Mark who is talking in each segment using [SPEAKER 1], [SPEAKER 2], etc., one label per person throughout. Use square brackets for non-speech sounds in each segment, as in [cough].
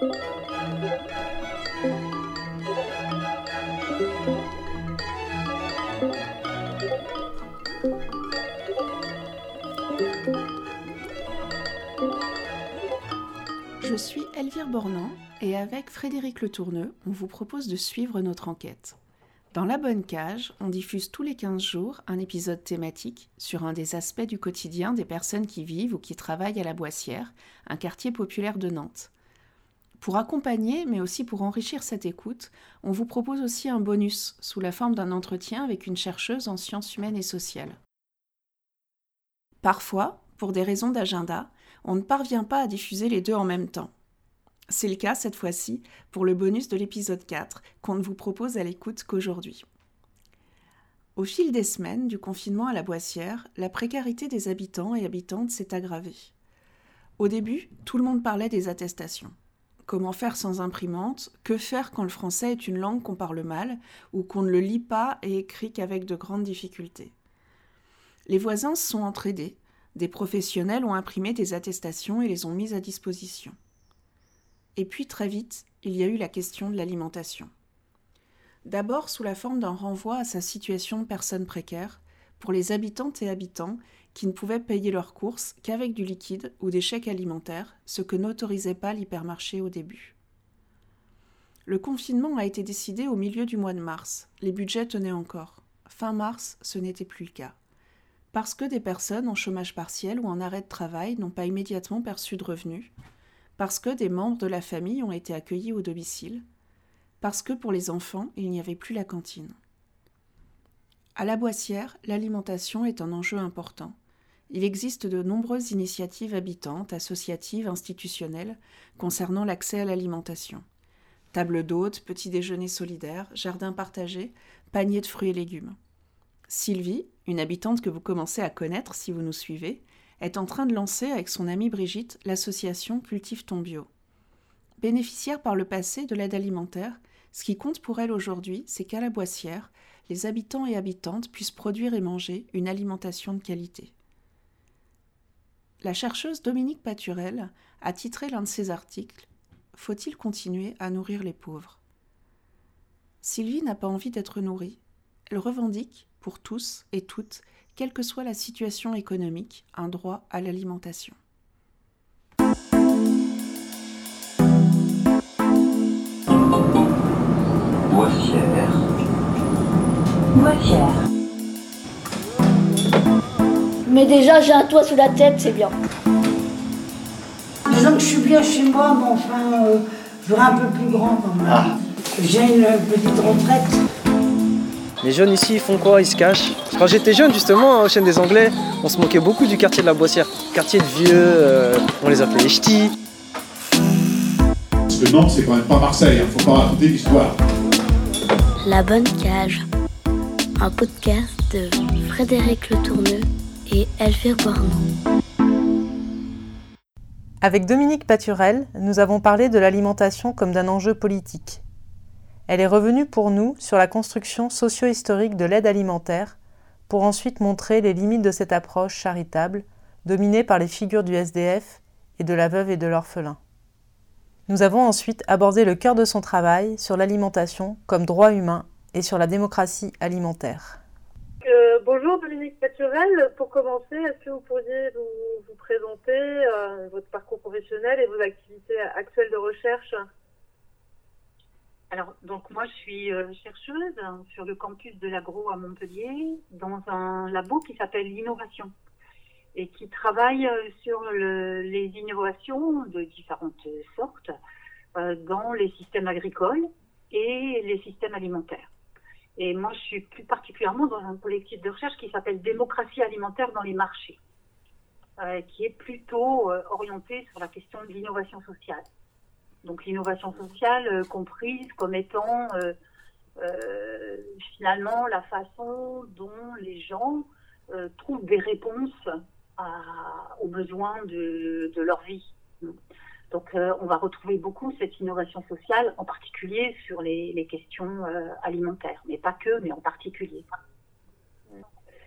[SPEAKER 1] Je suis Elvire Bornand et avec Frédéric Le Tourneux, on vous propose de suivre notre enquête. Dans La Bonne Cage, on diffuse tous les 15 jours un épisode thématique sur un des aspects du quotidien des personnes qui vivent ou qui travaillent à la Boissière, un quartier populaire de Nantes. Pour accompagner, mais aussi pour enrichir cette écoute, on vous propose aussi un bonus sous la forme d'un entretien avec une chercheuse en sciences humaines et sociales. Parfois, pour des raisons d'agenda, on ne parvient pas à diffuser les deux en même temps. C'est le cas cette fois-ci pour le bonus de l'épisode 4 qu'on ne vous propose à l'écoute qu'aujourd'hui. Au fil des semaines du confinement à la Boissière, la précarité des habitants et habitantes s'est aggravée. Au début, tout le monde parlait des attestations. Comment faire sans imprimante Que faire quand le français est une langue qu'on parle mal ou qu'on ne le lit pas et écrit qu'avec de grandes difficultés Les voisins se sont entraidés. Des professionnels ont imprimé des attestations et les ont mises à disposition. Et puis très vite, il y a eu la question de l'alimentation. D'abord sous la forme d'un renvoi à sa situation de personne précaire pour les habitantes et habitants qui ne pouvaient payer leurs courses qu'avec du liquide ou des chèques alimentaires, ce que n'autorisait pas l'hypermarché au début. Le confinement a été décidé au milieu du mois de mars. Les budgets tenaient encore. Fin mars, ce n'était plus le cas. Parce que des personnes en chômage partiel ou en arrêt de travail n'ont pas immédiatement perçu de revenus, parce que des membres de la famille ont été accueillis au domicile, parce que pour les enfants, il n'y avait plus la cantine. À la Boissière, l'alimentation est un enjeu important. Il existe de nombreuses initiatives habitantes, associatives, institutionnelles concernant l'accès à l'alimentation. Table d'hôtes, petit déjeuner solidaire, jardin partagé, panier de fruits et légumes. Sylvie, une habitante que vous commencez à connaître si vous nous suivez, est en train de lancer avec son amie Brigitte l'association Cultive ton bio. Bénéficiaire par le passé de l'aide alimentaire, ce qui compte pour elle aujourd'hui, c'est qu'à la Boissière, les habitants et habitantes puissent produire et manger une alimentation de qualité. La chercheuse Dominique Paturel a titré l'un de ses articles Faut-il continuer à nourrir les pauvres? Sylvie n'a pas envie d'être nourrie. Elle revendique, pour tous et toutes, quelle que soit la situation économique, un droit à l'alimentation.
[SPEAKER 2] Mais déjà, j'ai un toit sous la tête, c'est bien.
[SPEAKER 3] Disons que je suis bien chez moi, mais enfin, euh, je veux un peu plus grand quand même. J'ai une petite retraite.
[SPEAKER 4] Les jeunes ici, ils font quoi? Ils se cachent? Quand j'étais jeune, justement, au chaîne des Anglais, on se moquait beaucoup du quartier de la Boissière. Quartier de vieux, euh, on les appelait les ch'tis.
[SPEAKER 5] Parce que Nantes, c'est quand même pas Marseille, hein. faut pas raconter l'histoire.
[SPEAKER 2] La Bonne Cage, un podcast de Frédéric Le Tourneux et Elvire.
[SPEAKER 6] Avec Dominique Paturel, nous avons parlé de l'alimentation comme d'un enjeu politique. Elle est revenue pour nous sur la construction socio-historique de l'aide alimentaire, pour ensuite montrer les limites de cette approche charitable, dominée par les figures du SDF et de la veuve et de l'orphelin. Nous avons ensuite abordé le cœur de son travail sur l'alimentation comme droit humain et sur la démocratie alimentaire.
[SPEAKER 7] Euh, bonjour Dominique Paturel. Pour commencer, est-ce que vous pourriez vous, présenter euh, votre parcours professionnel et vos activités actuelles de recherche?
[SPEAKER 8] Alors, donc moi, je suis euh, chercheuse sur le campus de l'agro à Montpellier, dans un labo qui s'appelle l'innovation et qui travaille sur le, les innovations de différentes sortes dans les systèmes agricoles et les systèmes alimentaires. Et moi, je suis plus particulièrement dans un collectif de recherche qui s'appelle Démocratie alimentaire dans les marchés, euh, qui est plutôt euh, orienté sur la question de l'innovation sociale. Donc l'innovation sociale euh, comprise comme étant euh, finalement la façon dont les gens trouvent des réponses aux besoins de, leur vie. Donc on va retrouver beaucoup cette innovation sociale, en particulier sur les, les questions alimentaires, mais pas que, mais en particulier.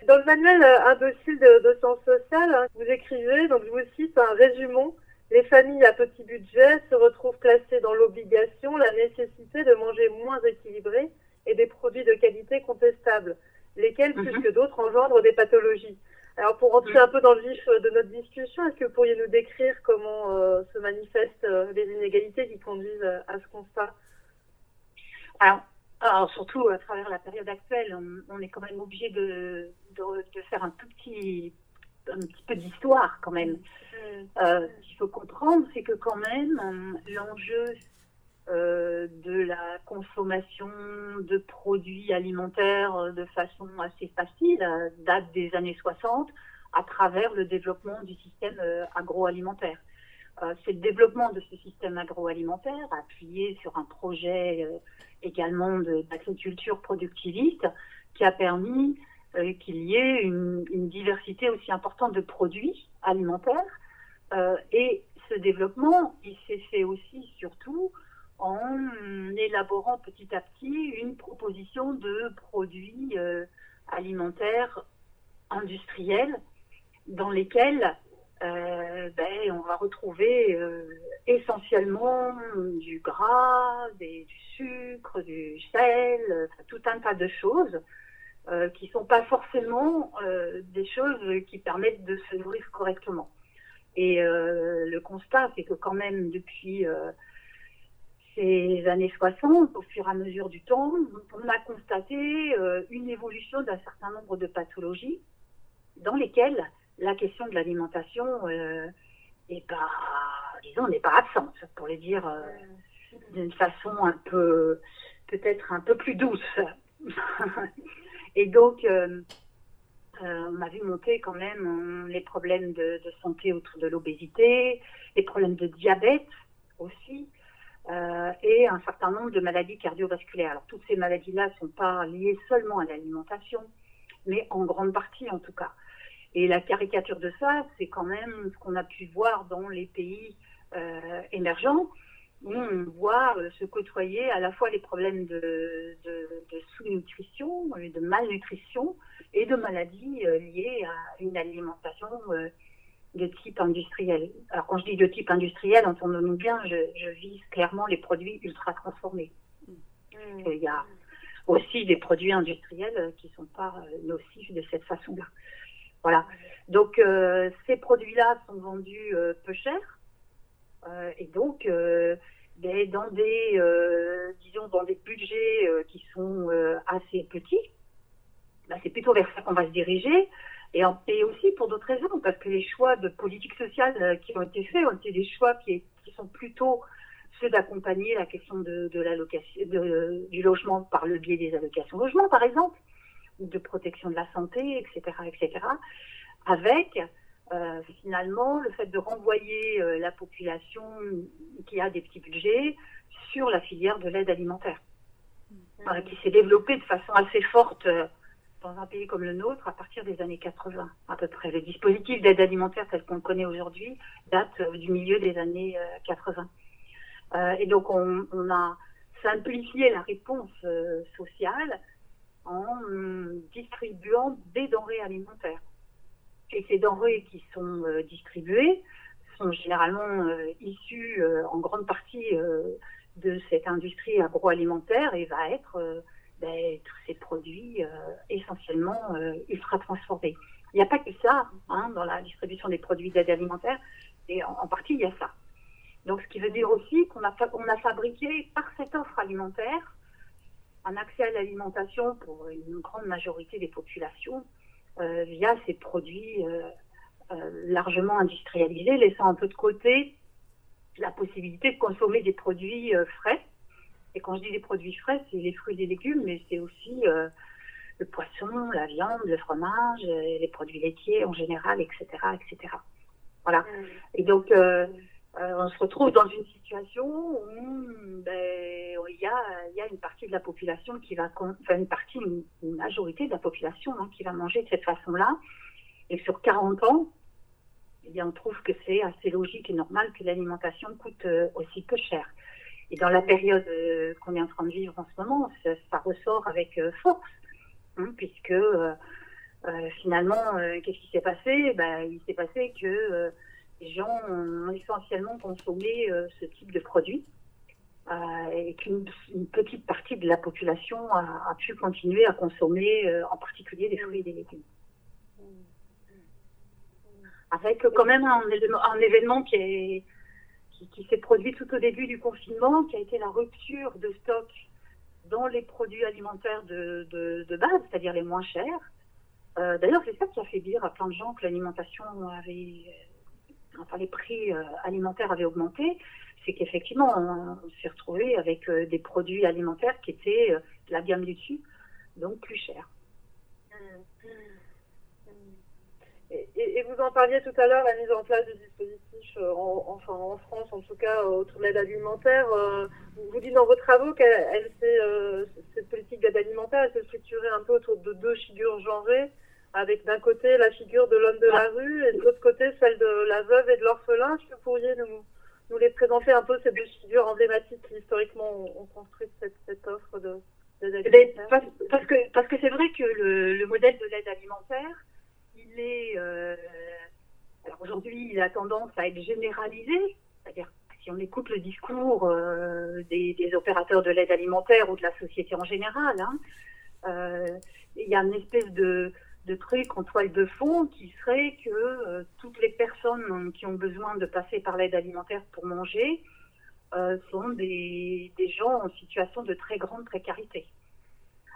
[SPEAKER 7] Dans le manuel Imbécile de, de sciences sociales, hein, vous écrivez, donc je vous cite un résumé les familles à petit budget se retrouvent placées dans l'obligation la nécessité de manger moins équilibré et des produits de qualité contestables, lesquels, plus
[SPEAKER 8] Mhm.
[SPEAKER 7] que d'autres, engendrent des pathologies. Alors, pour rentrer un peu dans le vif de notre discussion, est-ce que vous pourriez nous décrire comment euh, se manifestent euh, les inégalités qui conduisent à ce constat?
[SPEAKER 8] Alors, alors, surtout à travers la période actuelle, on, on est quand même obligé de, de, de faire un tout petit, un petit peu d'histoire quand même. Euh, ce qu'il faut comprendre, c'est que quand même, l'enjeu euh, de la consommation de produits alimentaires de façon assez facile date des années 60 à travers le développement du système euh, agroalimentaire. Euh, c'est le développement de ce système agroalimentaire appuyé sur un projet également d'agriculture productiviste qui a permis qu'il y ait une, diversité aussi importante de produits alimentaires. Et ce développement, il s'est fait aussi surtout en élaborant petit à petit une proposition de produits euh, alimentaires industriels dans lesquels euh, ben, on va retrouver euh, essentiellement du gras, des- du sucre, du sel, tout un tas de choses qui sont pas forcément des choses qui permettent de se nourrir correctement. Et le constat, c'est que quand même depuis ces années 60, au fur et à mesure du temps, on a constaté euh, une évolution d'un certain nombre de pathologies dans lesquelles la question de l'alimentation euh, est pas, disons, n'est pas absente, pour le dire euh, d'une façon un peu, peut-être un peu plus douce. [laughs] Et donc, euh, on a vu monter quand même euh, les problèmes de, de santé autour de l'obésité, les problèmes de diabète aussi, euh, et un certain nombre de maladies cardiovasculaires. Alors, toutes ces maladies-là ne sont pas liées seulement à l'alimentation, mais en grande partie en tout cas. Et la caricature de ça, c'est quand même ce qu'on a pu voir dans les pays euh, émergents, où on voit euh, se côtoyer à la fois les problèmes de, de, sous-nutrition, de malnutrition et de maladies liées à une alimentation de type industriel. Alors quand je dis de type industriel, entendons-nous bien, je, je vise clairement les produits ultra transformés. Il y a aussi des produits industriels qui ne sont pas euh, nocifs de cette façon-là. Voilà. Donc euh, ces produits-là sont vendus euh, peu cher euh, et donc ben, dans des disons dans des budgets qui sont assez petits. Ben, c'est plutôt vers ça qu'on va se diriger et, en, et aussi pour d'autres raisons parce que les choix de politique sociale euh, qui ont été faits ont été des choix qui, qui sont plutôt ceux d'accompagner la question de, de l'allocation de- du logement par le biais des allocations logement par exemple ou de protection de la santé, etc., etc., avec euh, finalement le fait de renvoyer euh, la population qui a des petits budgets sur la filière de l'aide alimentaire, euh, qui s'est développée de façon assez forte dans un pays comme le nôtre à partir des années 80 à peu près. Le dispositif d'aide alimentaire tel qu'on le connaît aujourd'hui date euh, du milieu des années euh, 80. Euh, et donc on, a simplifié la réponse euh, sociale en hum, distribuant des denrées alimentaires. Et ces denrées qui sont euh, distribuées sont généralement euh, issues euh, en grande partie euh, de cette industrie agroalimentaire et va être euh, ben, tous ces produits euh, essentiellement euh, ultra transformés. Il n'y a pas que ça hein, dans la distribution des produits d'aide alimentaire, et en, partie il y a ça. Donc ce qui veut dire aussi qu'on a, fabriqué par cette offre alimentaire un accès à l'alimentation pour une grande majorité des populations euh, via ces produits euh, largement industrialisés, laissant un peu de côté la possibilité de consommer des produits frais. Et quand je dis des produits frais, c'est les fruits et légumes, mais c'est aussi euh, le poisson, la viande, le fromage, euh, les produits laitiers en général, etc., etc. Voilà. Et donc, euh, euh, on se retrouve dans une situation où ben, il y, a, il y a une partie de la population qui va, enfin une partie, une, une majorité de la population hein, qui va manger de cette façon-là. Et sur 40 ans, eh bien, on trouve que c'est assez logique et normal que l'alimentation coûte euh, aussi peu cher. Et dans la période euh, qu'on est en train de vivre en ce moment, ça, ressort avec euh, force, hein, puisque euh, finalement, qu'est-ce qui s'est passé? Ben, Il s'est passé que les gens ont essentiellement consommé ce type de produits et qu'une petite partie de la population a, pu continuer à consommer en particulier des fruits et des légumes. Avec quand même un événement qui est qui, s'est produit tout au début du confinement, qui a été la rupture de stock dans les produits alimentaires de, de, base, c'est-à-dire les moins chers. Euh, d'ailleurs, c'est ça qui a fait dire à plein de gens que l'alimentation avait, euh, enfin les prix euh, alimentaires avaient augmenté. C'est qu'effectivement, on, s'est retrouvé avec des produits alimentaires qui étaient de la gamme du dessus, donc plus chers. Mmh.
[SPEAKER 7] Et, vous en parliez tout à l'heure, la mise en place du dispositif, euh, en, enfin en France en tout cas, autour de l'aide alimentaire. Euh, vous dites dans vos travaux qu'elle euh, cette politique d'aide alimentaire, elle s'est structurée un peu autour de deux figures genrées, avec d'un côté la figure de l'homme de la rue et de l'autre côté celle de la veuve et de l'orphelin. Est-ce que vous pourriez nous, nous les présenter un peu, ces deux figures emblématiques qui historiquement ont, construit cette, cette offre de, d'aide
[SPEAKER 8] eh ben, alimentaire? parce, que parce que c'est vrai que le, le modèle de l'aide alimentaire, euh, alors aujourd'hui, il a tendance à être généralisé, c'est-à-dire si on écoute le discours euh, des, opérateurs de l'aide alimentaire ou de la société en général, hein, euh, il y a une espèce de, truc en toile de fond qui serait que toutes les personnes qui ont besoin de passer par l'aide alimentaire pour manger sont des, des, gens en situation de très grande précarité.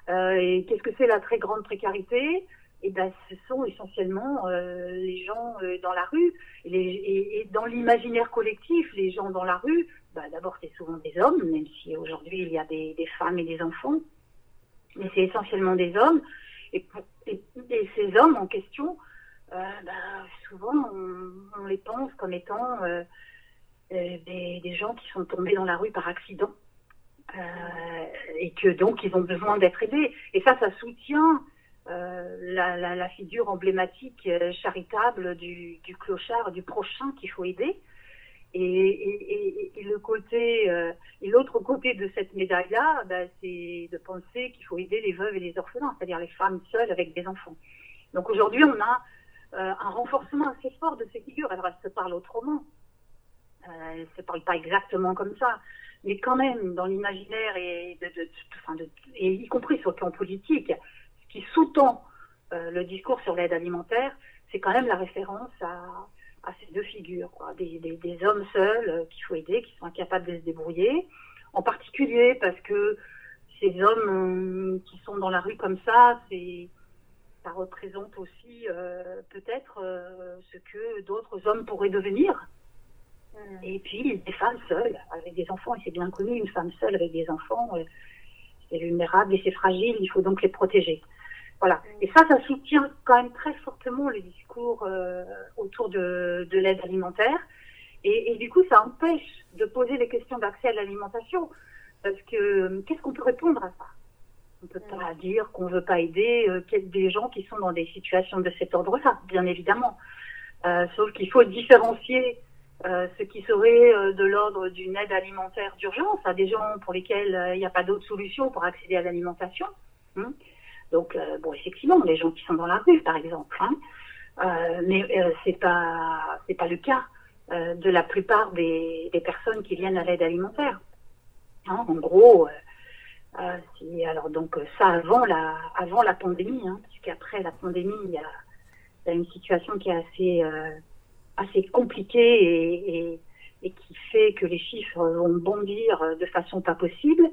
[SPEAKER 8] et qu'est-ce que c'est la très grande précarité? Eh ben, ce sont essentiellement euh, les gens euh, dans la rue. Et, dans l'imaginaire collectif, les gens dans la rue, bah, d'abord, c'est souvent des hommes, même si aujourd'hui il y a des, femmes et des enfants, mais c'est essentiellement des hommes. Et, ces hommes en question, euh, bah, souvent, on, les pense comme étant euh, des, des, gens qui sont tombés dans la rue par accident. et que donc ils ont besoin d'être aidés. Et ça, ça soutient euh, la, figure emblématique euh, charitable du, clochard, du prochain qu'il faut aider. Et, le côté, euh, l'autre côté de cette médaille-là, ben, c'est de penser qu'il faut aider les veuves et les orphelins, c'est-à-dire les femmes seules avec des enfants. Donc aujourd'hui, on a un renforcement assez fort de ces figures. Alors elles se parlent autrement, euh, elles se parlent pas exactement comme ça, mais quand même dans l'imaginaire et y compris sur le plan politique, qui sous-tend euh, le discours sur l'aide alimentaire, c'est quand même la référence à, à ces deux figures, quoi. Des, des, des, hommes seuls euh, qu'il faut aider, qui sont incapables de se débrouiller, en particulier parce que ces hommes euh, qui sont dans la rue comme ça, c'est ça représente aussi peut-être ce que d'autres hommes pourraient devenir. Mmh. Et puis des femmes seules avec des enfants, et c'est bien connu, une femme seule avec des enfants, c'est vulnérable et c'est fragile, il faut donc les protéger. Voilà. Et ça, ça soutient quand même très fortement le discours euh, autour de, de l'aide alimentaire. Et, et, du coup, ça empêche de poser des questions d'accès à l'alimentation. Parce que euh, qu'est-ce qu'on peut répondre à ça? On peut pas dire qu'on veut pas aider euh, des gens qui sont dans des situations de cet ordre-là, bien évidemment. Euh, sauf qu'il faut différencier euh, ce qui serait euh, de l'ordre d'une aide alimentaire d'urgence à des gens pour lesquels il n'y a pas d'autre solution pour accéder à l'alimentation. Hein donc, euh, bon, effectivement, les gens qui sont dans la rue, par exemple, hein, euh, mais euh, c'est pas c'est pas le cas euh, de la plupart des, des, personnes qui viennent à l'aide alimentaire. Hein, en gros, euh, si, alors donc ça avant la avant la pandémie, hein, puisqu'après la pandémie, il y a, y a une situation qui est assez assez compliquée et, et, et, qui fait que les chiffres vont bondir de façon pas possible.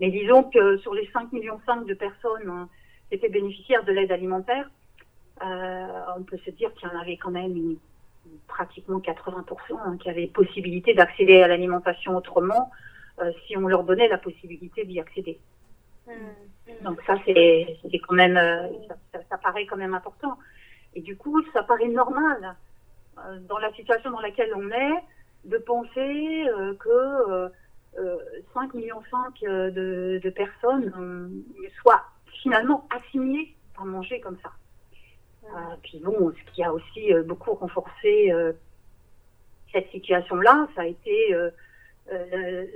[SPEAKER 8] Mais disons que sur les 5 millions 5 de personnes hein, qui étaient bénéficiaires de l'aide alimentaire, euh, on peut se dire qu'il y en avait quand même une, pratiquement 80% hein, qui avaient possibilité d'accéder à l'alimentation autrement euh, si on leur donnait la possibilité d'y accéder. Mmh. Donc ça, c'est quand même, euh, ça, ça, paraît quand même important. Et du coup, ça paraît normal dans la situation dans laquelle on est de penser que 5 millions 5 euh, de, de personnes euh, soient finalement assignées à manger comme ça. Euh, puis bon, ce qui a aussi beaucoup renforcé cette situation-là, ça a été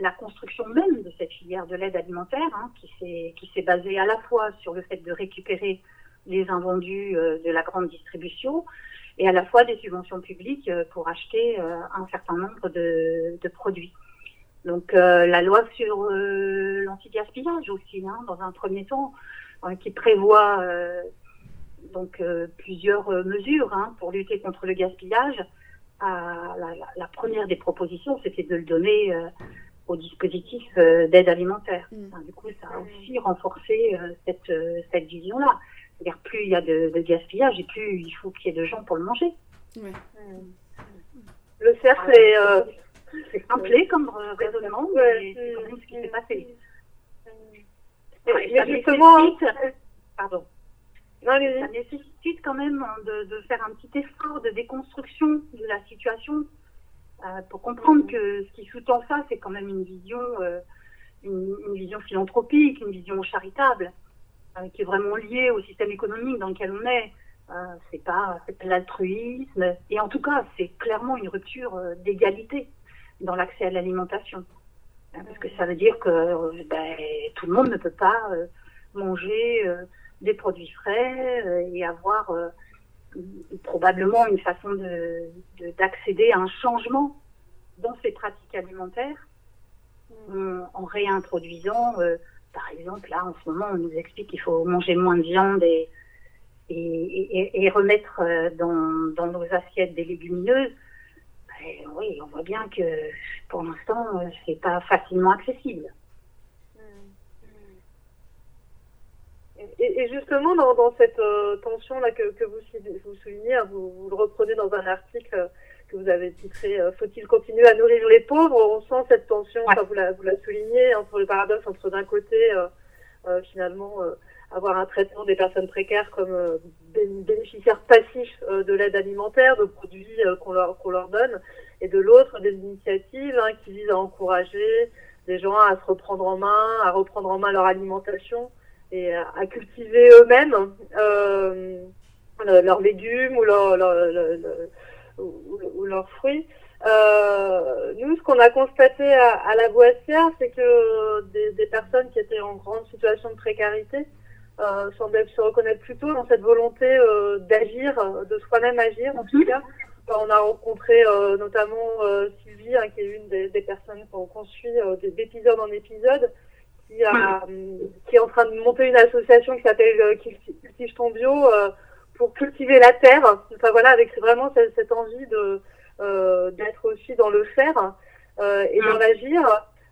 [SPEAKER 8] la construction même de cette filière de l'aide alimentaire, hein, qui s'est qui s'est basée à la fois sur le fait de récupérer les invendus de la grande distribution et à la fois des subventions publiques pour acheter un certain nombre de, de produits. Donc la loi sur l'anti-gaspillage aussi, hein, dans un premier temps, qui prévoit donc plusieurs mesures hein, pour lutter contre le gaspillage. La, la, la, première des propositions, c'était de le donner au dispositif euh, d'aide alimentaire. Mm. du coup, ça a aussi renforcé euh, cette, euh, cette vision-là. C'est-à-dire, plus il y a de, gaspillage et plus il faut qu'il y ait de gens pour le manger. Mm.
[SPEAKER 7] Le cercle est.
[SPEAKER 8] c'est simplé comme raisonnement, mais c'est quand même ce qui s'est passé.
[SPEAKER 7] Mais, justement.
[SPEAKER 8] Pardon. ça nécessite quand même de, de, faire un petit effort de déconstruction de la situation euh, pour comprendre que ce qui sous-tend ça, c'est quand même une vision, euh, une, vision philanthropique, une vision charitable, euh, qui est vraiment liée au système économique dans lequel on est. c'est pas, c'est l'altruisme, et en tout cas, c'est clairement une rupture d'égalité dans l'accès à l'alimentation, parce que ça veut dire que ben, tout le monde ne peut pas manger des produits frais et avoir probablement une façon d'accéder de, à un changement dans ses pratiques alimentaires mm. en réintroduisant, euh, par exemple, là en ce moment, on nous explique qu'il faut manger moins de viande et, et, et, remettre euh, dans, dans, nos assiettes des légumineuses. Ben, oui, on voit bien que pour l'instant, euh, c'est pas facilement accessible.
[SPEAKER 7] Et, justement, dans, dans cette euh, tension-là que, que vous, vous, soulignez, hein, vous, vous, le reprenez dans un article euh, que vous avez titré euh, Faut-il continuer à nourrir les pauvres? On sent cette tension, vous la, vous la soulignez, entre le paradoxe entre d'un côté, finalement, avoir un traitement des personnes précaires comme bénéficiaires passifs de l'aide alimentaire, de produits qu'on leur, qu'on leur donne, et de l'autre, des initiatives hein, qui visent à encourager les gens à se reprendre en main, à reprendre en main leur alimentation et à cultiver eux-mêmes euh, leurs légumes ou, leurs ou, leurs fruits. Euh, nous, ce qu'on a constaté à, la Boissière, c'est que des, personnes qui étaient en grande situation de précarité euh, semblaient se reconnaître plutôt dans cette volonté euh, d'agir, de soi-même agir en tout cas. On a rencontré notamment Sylvie, hein, qui est une des, personnes qu'on suit d'épisode en épisode, qui, qui, est en train de monter une association qui s'appelle euh, Cultive ton bio euh, pour cultiver la terre. Enfin voilà, avec vraiment cette, envie de euh, d'être aussi dans le faire et dans l'agir.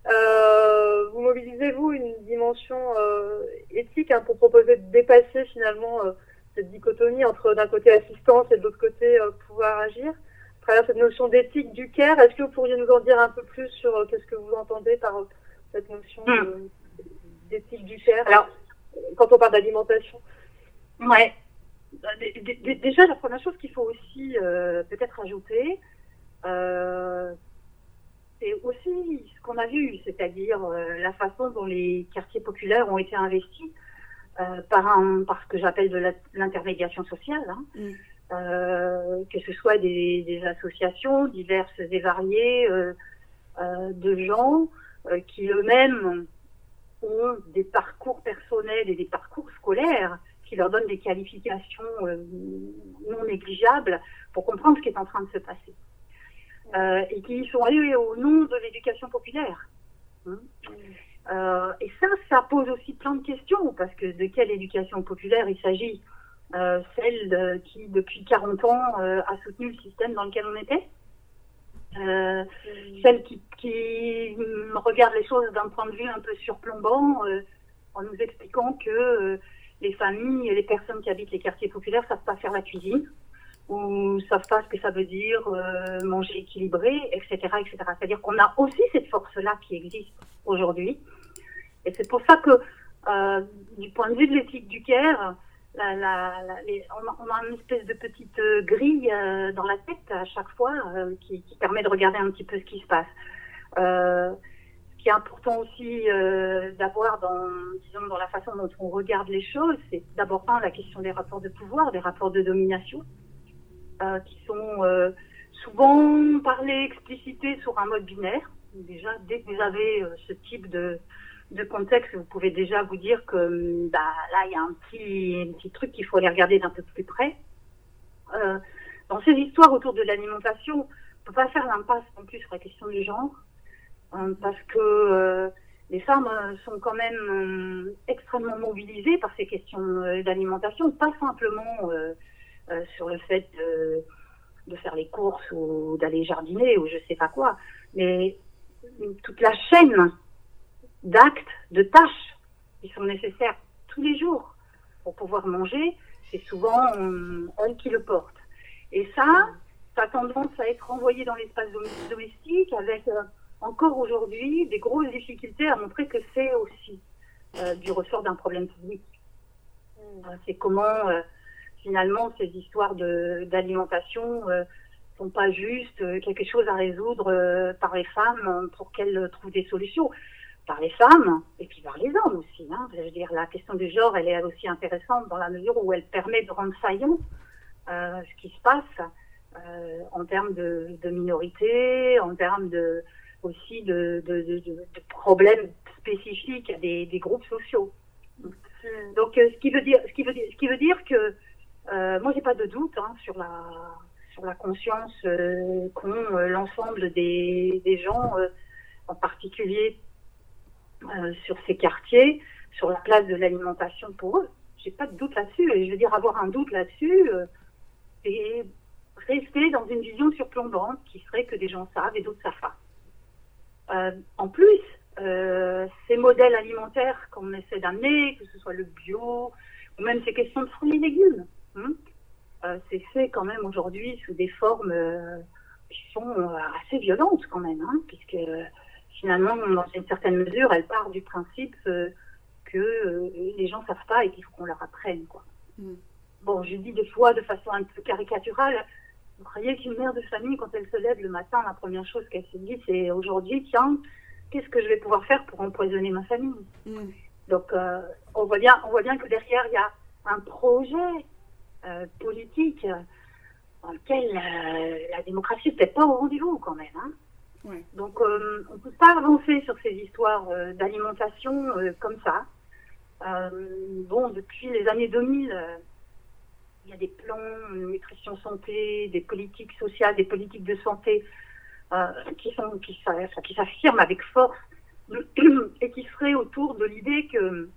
[SPEAKER 7] Vous mobilisez-vous une dimension éthique hein, pour proposer de dépasser finalement cette dichotomie entre d'un côté assistance et de l'autre côté pouvoir agir à travers cette notion d'éthique du care? Est-ce que vous pourriez nous en dire un peu plus sur qu'est-ce que vous entendez par cette notion de, d'éthique du fer Alors, quand on parle d'alimentation?
[SPEAKER 8] Ouais. Déjà, la première chose qu'il faut aussi euh, peut-être ajouter, euh, c'est aussi ce qu'on a vu, c'est-à-dire euh, la façon dont les quartiers populaires ont été investis par, un, par ce que j'appelle de l'intermédiation sociale, hein. mm. que ce soit des, des, associations diverses et variées de gens qui eux-mêmes ont des parcours personnels et des parcours scolaires qui leur donnent des qualifications euh, non négligeables pour comprendre ce qui est en train de se passer. Euh, et qui sont allés au nom de l'éducation populaire. Hein. Euh, et ça, ça pose aussi plein de questions, parce que de quelle éducation populaire il s'agit? Celle qui, depuis 40 ans, a soutenu le système dans lequel on était? Euh, celle qui, qui, regarde les choses d'un point de vue un peu surplombant, euh, en nous expliquant que euh, les familles et les personnes qui habitent les quartiers populaires savent pas faire la cuisine ou savent pas ce que ça veut dire euh, manger équilibré, etc., etc. C'est-à-dire qu'on a aussi cette force-là qui existe aujourd'hui, et c'est pour ça que du point de vue de l'éthique du Caire, on, a, une espèce de petite euh, grille euh, dans la tête à chaque fois euh, qui, qui, permet de regarder un petit peu ce qui se passe. ce qui est important aussi d'avoir dans, disons, dans la façon dont on regarde les choses, c'est d'abord un la question des rapports de pouvoir, des rapports de domination, qui sont souvent parlés, explicités sur un mode binaire. Déjà, dès que vous avez ce type de, de contexte, vous pouvez déjà vous dire que bah, là, il y a un petit, truc qu'il faut aller regarder d'un peu plus près. Euh, dans ces histoires autour de l'alimentation, on ne peut pas faire l'impasse non plus sur la question du genre. parce que les femmes sont quand même extrêmement mobilisées par ces questions d'alimentation, pas simplement sur le fait de, de, faire les courses ou d'aller jardiner ou je sais pas quoi, mais toute la chaîne d'actes, de tâches qui sont nécessaires tous les jours pour pouvoir manger, c'est souvent elle qui le porte. Et ça, ça a tendance à être envoyé dans l'espace domestique avec euh, encore aujourd'hui des grosses difficultés à montrer que c'est aussi euh, du ressort d'un problème public. Mm. Euh, c'est comment finalement ces histoires d'alimentation sont pas juste quelque chose à résoudre par les femmes pour qu'elles trouvent des solutions par les femmes et puis par les hommes aussi. Hein. Je veux dire, la question du genre, elle est aussi intéressante dans la mesure où elle permet de rendre saillant euh, ce qui se passe euh, en termes de, de minorité, en termes de aussi de, de, de, de problèmes spécifiques à des, des, groupes sociaux. Donc, euh, ce qui veut dire, ce qui veut dire, ce qui veut dire que euh, moi, j'ai pas de doute hein, sur la conscience euh, qu'ont euh, l'ensemble des, gens, en particulier euh, sur ces quartiers, sur la place de l'alimentation pour eux. J'ai pas de doute là-dessus. Et je veux dire, avoir un doute là-dessus, euh, c'est rester dans une vision surplombante qui serait que des gens savent et d'autres savent pas. Euh, en plus, euh, ces modèles alimentaires qu'on essaie d'amener, que ce soit le bio, ou même ces questions de fruits et légumes, hein, euh, c'est fait quand même aujourd'hui sous des formes euh, qui sont assez violentes quand même, hein, puisque finalement, dans une certaine mesure, elle part du principe euh, que euh, les gens savent pas et qu'il faut qu'on leur apprenne. Quoi. Mm. Bon, je dis des fois de façon un peu caricaturale, vous croyez qu'une mère de famille, quand elle se lève le matin, la première chose qu'elle se dit, c'est aujourd'hui, tiens, qu'est-ce que je vais pouvoir faire pour empoisonner ma famille? Mm. Donc, euh, on, voit bien, on voit bien que derrière, il y a un projet euh, politique dans lequel la démocratie n'est peut-être pas au rendez-vous quand même. Hein. Donc, euh, on ne peut pas avancer sur ces histoires euh, d'alimentation euh, comme ça. bon, depuis les années 2000, il y a des plans nutrition santé, des politiques sociales, des politiques de santé qui sont qui, qui s'affirment avec force [clears throat] et qui seraient autour de l'idée que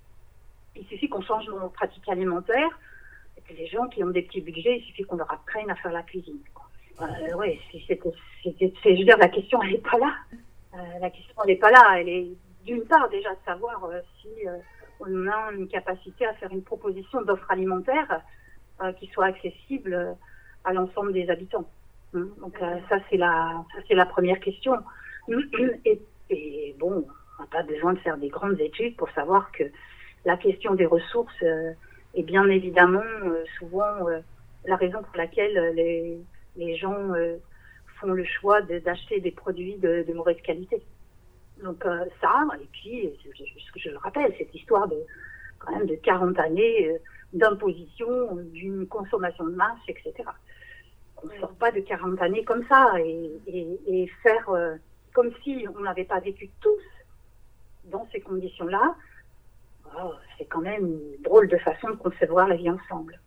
[SPEAKER 8] il suffit qu'on change nos pratiques alimentaires les gens qui ont des petits budgets, il suffit qu'on leur apprenne à faire la cuisine. Euh, oui, c'est, je veux dire, la question, elle n'est pas là. Euh, la question, elle n'est pas là. Elle est d'une part déjà de savoir euh, si euh, on a une capacité à faire une proposition d'offre alimentaire euh, qui soit accessible à l'ensemble des habitants. Hein. Donc ça, c'est la, ça, c'est la première question. Et, et bon, on n'a pas besoin de faire des grandes études pour savoir que la question des ressources est bien évidemment souvent la raison pour laquelle les les gens euh, font le choix d'acheter des produits de, de, mauvaise qualité. Donc euh, ça, et puis, je, je le rappelle, cette histoire de quand même de 40 années euh, d'imposition, d'une consommation de masse, etc. On ne sort pas de 40 années comme ça et, et, et faire comme si on n'avait pas vécu tous dans ces conditions-là, c'est quand même une drôle de façon de concevoir la vie ensemble.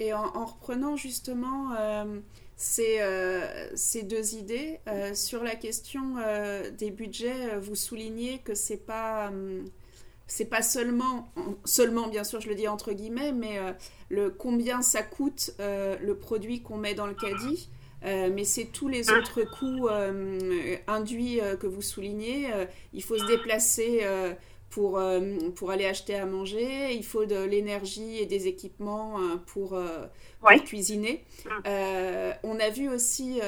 [SPEAKER 9] Et en, en reprenant justement euh, ces, euh, ces, deux idées, euh, sur la question des budgets, vous soulignez que c'est pas pas seulement seulement bien sûr je le dis entre guillemets, mais le combien ça coûte le produit qu'on met dans le caddie. mais c'est tous les autres coûts induits que vous soulignez. il faut se déplacer pour, euh, pour aller acheter à manger, il faut de l'énergie et des équipements euh, pour, euh, cuisiner. Mm. on a vu aussi,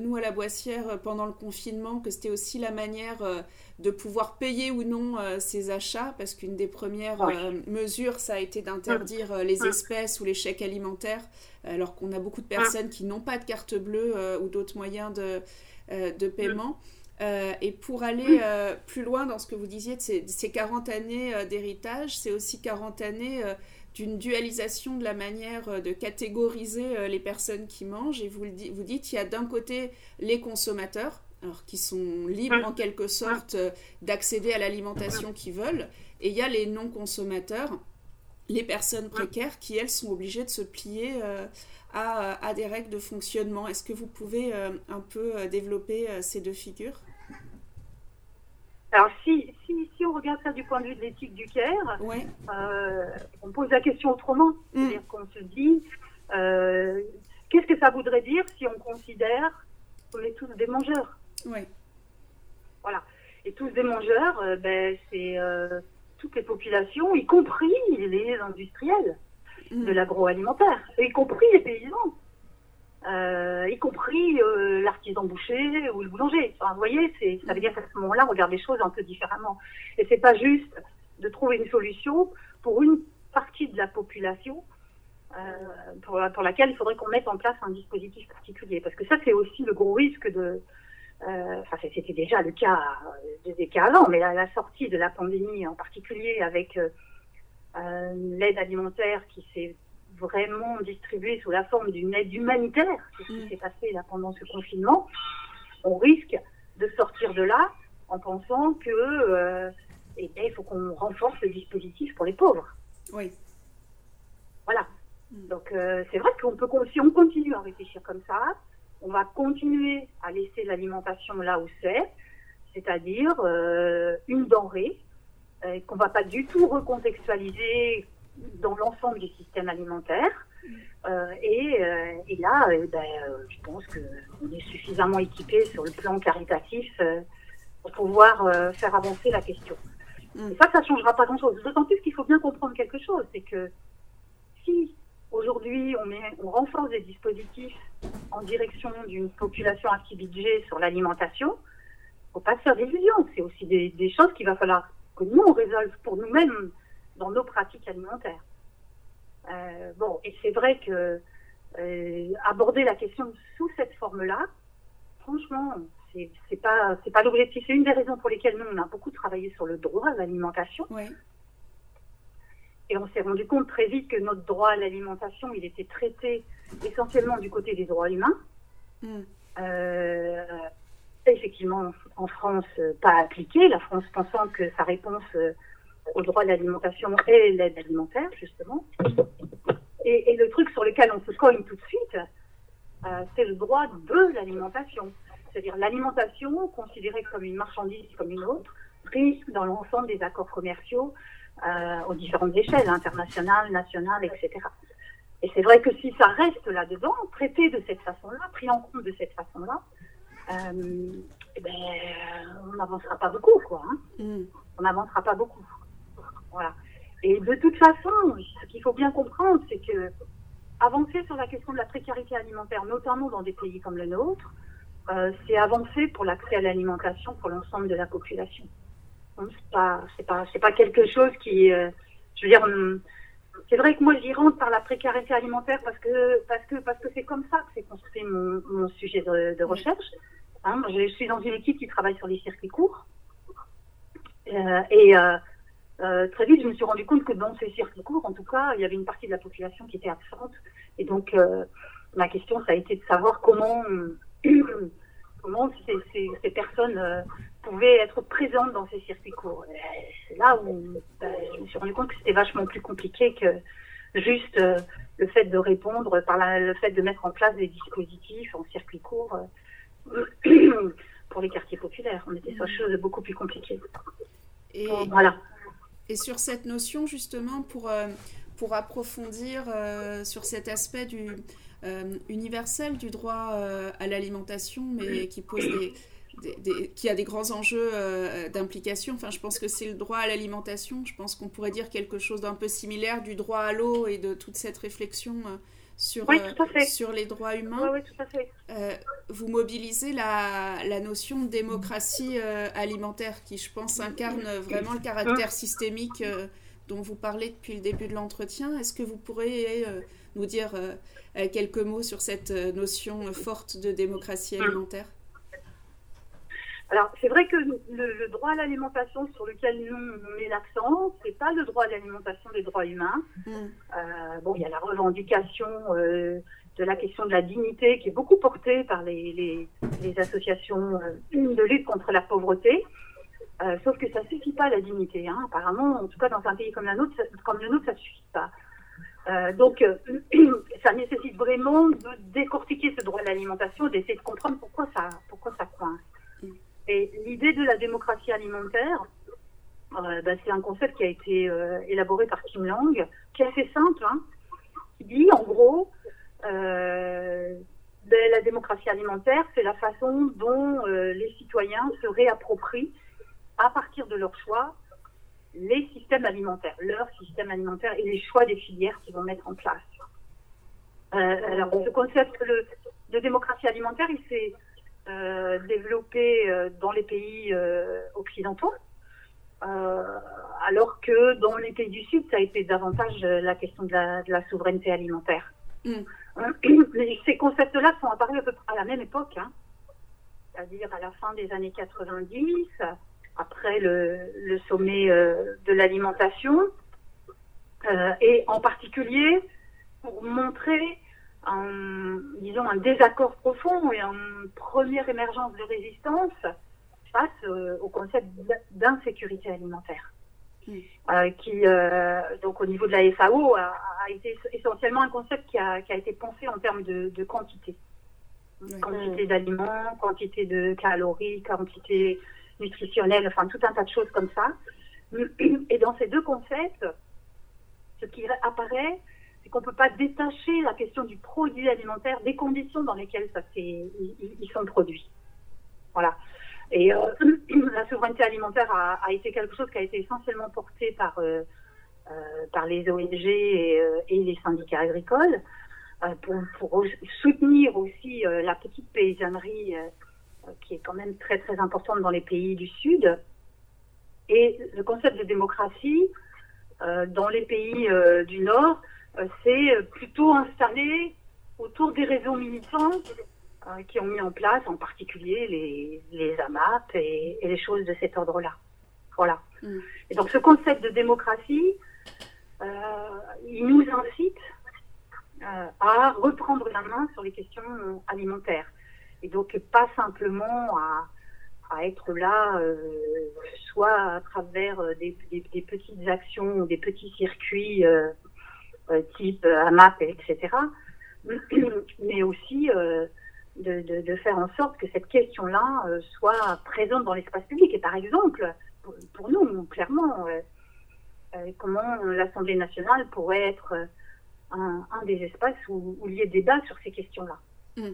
[SPEAKER 9] nous à la Boissière, pendant le confinement, que c'était aussi la manière de pouvoir payer ou non ses achats, parce qu'une des premières mesures, ça a été d'interdire mm. les mm. espèces ou les chèques alimentaires, alors qu'on a beaucoup de personnes qui n'ont pas de carte bleue ou d'autres moyens de, de paiement. Euh, et pour aller euh, plus loin dans ce que vous disiez de ces, ces 40 années euh, d'héritage, c'est aussi 40 années d'une dualisation de la manière de catégoriser les personnes qui mangent. Et vous, le vous dites, il y a d'un côté les consommateurs, alors qui sont libres en quelque sorte d'accéder à l'alimentation qu'ils veulent, et il y a les non-consommateurs, les personnes précaires qui, elles, sont obligées de se plier à, à, des règles de fonctionnement. Est-ce que vous pouvez un peu développer ces deux figures?
[SPEAKER 8] Alors, si, si, si on regarde ça du point de vue de l'éthique du Caire,
[SPEAKER 9] Ouais.
[SPEAKER 8] euh, on pose la question autrement.
[SPEAKER 9] Mm.
[SPEAKER 8] C'est-à-dire qu'on se dit, euh, qu'est-ce que ça voudrait dire si on considère qu'on est tous des mangeurs?
[SPEAKER 9] Ouais.
[SPEAKER 8] Voilà. Et tous des mangeurs, euh, ben, c'est toutes les populations, y compris les industriels
[SPEAKER 9] Mm.
[SPEAKER 8] de l'agroalimentaire, y compris les paysans, euh, y compris euh, l'artisan boucher ou le boulanger. Vous voyez, ça veut dire qu'à ce moment-là, on regarde les choses un peu différemment. Et c'est pas juste de trouver une solution pour une partie de la population euh, pour, la- pour laquelle il faudrait qu'on mette en place un dispositif particulier. Parce que ça, c'est aussi le gros risque de... Enfin, c'était déjà le cas, des cas avant, mais la, la sortie de la pandémie en particulier avec l'aide alimentaire qui s'est vraiment distribuée sous la forme d'une aide humanitaire, c'est ce qui
[SPEAKER 9] Mm.
[SPEAKER 8] s'est passé là pendant ce confinement, on risque de sortir de là en pensant que euh, eh bien, il faut qu'on renforce le dispositif pour les pauvres.
[SPEAKER 9] Oui.
[SPEAKER 8] Voilà.
[SPEAKER 9] Mm.
[SPEAKER 8] Donc euh, c'est vrai qu'on peut si on continue à réfléchir comme ça, on va continuer à laisser l'alimentation là où c'est, c'est-à-dire euh, une denrée qu'on va pas du tout recontextualiser dans l'ensemble du système alimentaire. Euh, et, euh, et là, euh, ben, je pense qu'on est suffisamment équipé sur le plan caritatif pour pouvoir faire avancer la question.
[SPEAKER 9] Mm.
[SPEAKER 8] Et ça, ça ne changera pas grand-chose. D'autant plus qu'il faut bien comprendre quelque chose, c'est que si aujourd'hui on, met- on renforce des dispositifs en direction d'une population à petit budget sur l'alimentation, faut pas se faire d'illusions. C'est aussi des, des choses qu'il va falloir que nous on résolve pour nous-mêmes dans nos pratiques alimentaires. Euh, bon, et c'est vrai que euh, aborder la question sous cette forme-là, franchement, c'est c'est pas c'est pas l'objectif. C'est une des raisons pour lesquelles nous on a beaucoup travaillé sur le droit à l'alimentation. Et on s'est rendu compte très vite que notre droit à l'alimentation, il était traité essentiellement du côté des droits humains.
[SPEAKER 9] Mm.
[SPEAKER 8] Euh, effectivement, en France, pas appliqué. La France pensant que sa réponse au droit à l'alimentation est l'aide alimentaire, justement. Et, et le truc sur lequel on se cogne tout de suite, euh, c'est le droit de l'alimentation. C'est-à-dire l'alimentation considérée comme une marchandise comme une autre, prise dans l'ensemble des accords commerciaux euh, aux différentes échelles, internationales, nationales, etc. Et c'est vrai que si ça reste là-dedans, traité de cette façon-là, pris en compte de cette façon-là, euh, eh ben, on n'avancera pas beaucoup, quoi. hein.
[SPEAKER 9] Mm.
[SPEAKER 8] On n'avancera pas beaucoup. Et de toute façon, ce qu'il faut bien comprendre, c'est que avancer sur la question de la précarité alimentaire, notamment dans des pays comme le nôtre, euh, c'est avancer pour l'accès à l'alimentation pour l'ensemble de la population. Donc, C'est pas, c'est pas, c'est quelque chose qui, euh, je veux dire, hum, c'est vrai que moi j'y rentre par la précarité alimentaire parce que parce que parce que c'est comme ça que s'est construit mon, sujet de, recherche. Hein, je suis dans une équipe qui travaille sur les circuits courts Euh, et euh, très vite je me suis rendu compte que dans ces circuits courts, en tout cas, il y avait une partie de la population qui était absente. Et donc euh, ma question ça a été de savoir comment [clears throat] comment ces, ces, ces personnes euh, pouvaient être présentes dans ces circuits courts. C'est là où ben, je me suis rendu compte que c'était vachement plus compliqué que juste le fait de répondre par la- le fait de mettre en place des dispositifs en circuit court [clears throat] pour les quartiers populaires. On était sur des choses beaucoup plus compliquées.
[SPEAKER 9] Et,
[SPEAKER 8] Voilà.
[SPEAKER 9] Et sur cette notion, justement, pour, euh, pour approfondir euh, sur cet aspect du, euh, universel du droit à l'alimentation, mais qui pose des, qui a des grands enjeux d'implication. Enfin, je pense que c'est le droit à l'alimentation. Je pense qu'on pourrait dire quelque chose d'un peu similaire du droit à l'eau et de toute cette réflexion sur,
[SPEAKER 8] Oui,
[SPEAKER 9] euh, sur les droits humains.
[SPEAKER 8] Oui, oui, tout à fait.
[SPEAKER 9] Euh, vous mobilisez la, la notion de démocratie euh, alimentaire qui, je pense, incarne vraiment le caractère systémique euh, dont vous parlez depuis le début de l'entretien. Est-ce que vous pourriez euh, nous dire quelques mots sur cette notion forte de démocratie alimentaire?
[SPEAKER 8] Alors, c'est vrai que le, le droit à l'alimentation sur lequel nous on met l'accent, c'est pas le droit à l'alimentation des droits humains.
[SPEAKER 9] Mm.
[SPEAKER 8] Euh, bon, il y a la revendication euh, de la question de la dignité qui est beaucoup portée par les, les, les associations euh, de lutte contre la pauvreté. Sauf que ça suffit pas la dignité. Hein. Apparemment, en tout cas dans un pays comme, la nôtre, ça- comme le nôtre, ça suffit pas. Donc, [clears throat] ça nécessite vraiment de décortiquer ce droit à l'alimentation, d'essayer de comprendre pourquoi ça, pourquoi ça coince. Et l'idée de la démocratie alimentaire, euh, bah, c'est un concept qui a été euh, élaboré par Kim Lang, qui est assez simple, hein, qui dit en gros, euh, ben, la démocratie alimentaire, c'est la façon dont les citoyens se réapproprient, à partir de leur choix, les systèmes alimentaires, leur système alimentaire et les choix des filières qu'ils vont mettre en place. Alors, ce concept de démocratie alimentaire, il s'est euh, développé euh, dans les pays euh, occidentaux, euh, alors que dans les pays du Sud, ça a été davantage euh, la question de la, de la souveraineté alimentaire.
[SPEAKER 9] Mm. [clears throat]
[SPEAKER 8] Ces concepts-là sont apparus à peu près à la même époque, hein. c'est-à-dire à la fin des années 90, après le, le sommet de l'alimentation, et en particulier pour montrer un, disons, un désaccord profond et une première émergence de résistance face euh, au concept d'insécurité alimentaire. Euh, qui, euh, donc au niveau de la FAO, a, a été essentiellement un concept qui a, qui a été pensé en termes de, de quantité. Quantité d'aliments, quantité de calories, quantité nutritionnelle, enfin tout un tas de choses comme ça. Et dans ces deux concepts, ce qui apparaît, c'est qu'on ne peut pas détacher la question du produit alimentaire des conditions dans lesquelles ça ils, sont produits. Voilà. Et euh, [clears throat] la souveraineté alimentaire a, été quelque chose qui a été essentiellement porté par, euh, euh, par les ONG et, les syndicats agricoles pour, pour soutenir aussi la petite paysannerie qui est quand même très très importante dans les pays du Sud. Et le concept de démocratie dans les pays du Nord, c'est euh, plutôt installé autour des réseaux militants euh, qui ont mis en place en particulier les, les AMAP et, et les choses de cet ordre-là. Voilà.
[SPEAKER 9] Mm.
[SPEAKER 8] Et donc ce concept de démocratie, euh, il nous incite euh, à reprendre la main sur les questions euh, alimentaires. Et donc pas simplement à, à être là, euh, soit à travers euh, des, des- des petites actions des petits circuits euh, euh, type euh, AMAP, etc. [clears throat] Mais aussi euh, de, de- de faire en sorte que cette question-là euh, soit présente dans l'espace public. Et par exemple, pour, pour nous, clairement, euh, euh, comment l'Assemblée nationale pourrait être euh, un, un des espaces où, où il y ait débat sur ces questions-là.
[SPEAKER 9] Mm.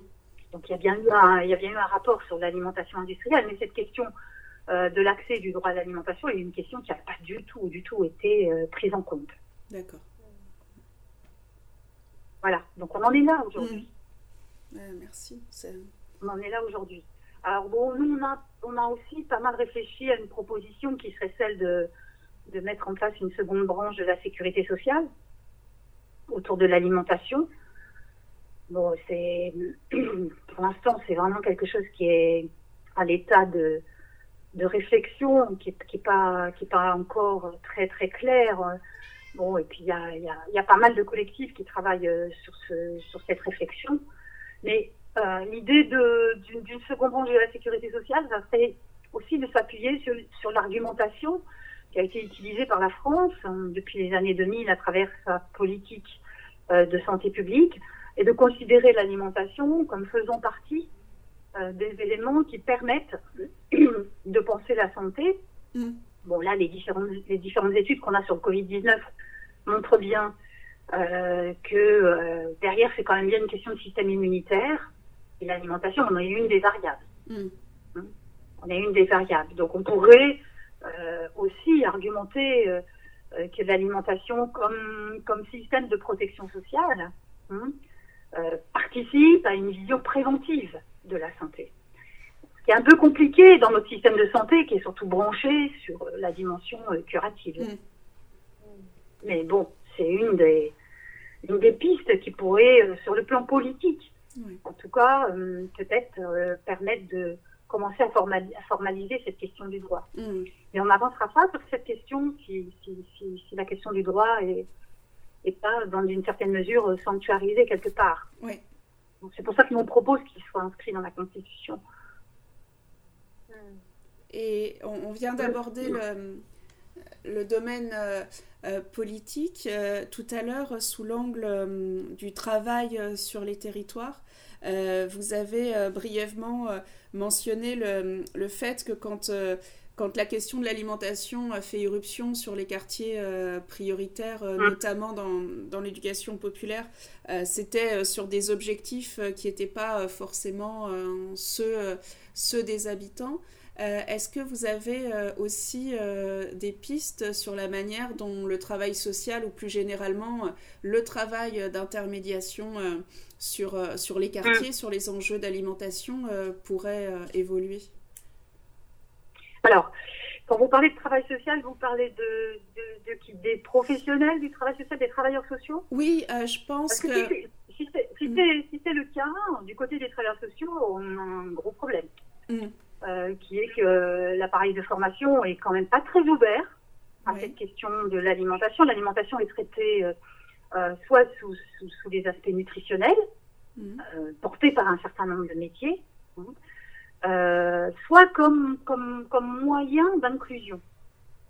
[SPEAKER 8] Donc il y a bien eu un, il y a bien eu un rapport sur l'alimentation industrielle, mais cette question euh, de l'accès du droit à l'alimentation est une question qui n'a pas du tout, du tout été euh, prise en compte.
[SPEAKER 9] D'accord.
[SPEAKER 8] Voilà. Donc on en est là aujourd'hui.
[SPEAKER 9] Mm. Merci. C'est-
[SPEAKER 8] On en est là aujourd'hui. Alors bon, nous on a, on a aussi pas mal réfléchi à une proposition qui serait celle de, de mettre en place une seconde branche de la sécurité sociale autour de l'alimentation. Bon, c'est [clears throat] pour l'instant c'est vraiment quelque chose qui est à l'état de, de réflexion, qui est, qui est pas qui est pas encore très très clair. Bon, et puis il y a, il y, a, il y a pas mal de collectifs qui travaillent euh, sur ce sur cette réflexion. Mais euh, l'idée d'une d'une seconde branche de la sécurité sociale, ça serait aussi de s'appuyer sur, sur l'argumentation qui a été utilisée par la France hein, depuis les années 2000 à travers sa politique euh, de santé publique et de considérer l'alimentation comme faisant partie euh, des éléments qui permettent [clears throat] de penser la santé.
[SPEAKER 9] Mm.
[SPEAKER 8] Bon, là, les différentes, les différentes études qu'on a sur le Covid-19 montrent bien euh, que euh, derrière, c'est quand même bien une question de système immunitaire. Et l'alimentation, on est une des variables.
[SPEAKER 9] Mm.
[SPEAKER 8] On est une des variables. Donc, on pourrait euh, aussi argumenter que l'alimentation, comme, comme système de protection sociale, hein, participe à une vision préventive de la santé. Ce qui est un peu compliqué dans notre système de santé, qui est surtout branché sur la dimension curative.
[SPEAKER 9] Mm.
[SPEAKER 8] Mais bon, c'est une des, une des pistes qui pourrait, euh, sur le plan politique,
[SPEAKER 9] Oui.
[SPEAKER 8] en tout cas, euh, peut-être euh, permettre de commencer à, formali- à formaliser cette question du droit.
[SPEAKER 9] Mm.
[SPEAKER 8] Mais on n'avancera pas sur cette question si, si, si, si la question du droit est, est pas, dans une certaine mesure, sanctuarisée quelque part.
[SPEAKER 9] Oui.
[SPEAKER 8] C'est pour ça que nous propose qu'il soit inscrit dans la Constitution.
[SPEAKER 9] Et on, on vient d'aborder le, le domaine euh, euh, politique euh, tout à l'heure sous l'angle du travail sur les territoires. vous avez brièvement mentionné le, le, fait que quand quand la question de l'alimentation a fait irruption sur les quartiers prioritaires, euh, mm. notamment dans, dans l'éducation populaire, c'était sur des objectifs qui n'étaient pas forcément ceux, ceux des habitants. Est-ce que vous avez aussi des pistes sur la manière dont le travail social ou plus généralement le travail d'intermédiation sur, sur les quartiers, sur les enjeux d'alimentation pourrait évoluer?
[SPEAKER 8] Alors, quand vous parlez de travail social, vous parlez de, Des professionnels du travail social, des travailleurs sociaux?
[SPEAKER 9] Oui, euh, je pense que...
[SPEAKER 8] Si c'est le cas, du côté des travailleurs sociaux, on a un gros problème. Mm. Euh, qui est que l'appareil de formation est quand même pas très ouvert à cette question de l'alimentation. L'alimentation est traitée euh, soit sous, sous, des aspects nutritionnels, mm. portés par un certain nombre de métiers, hein, euh, soit comme, comme, comme moyen d'inclusion.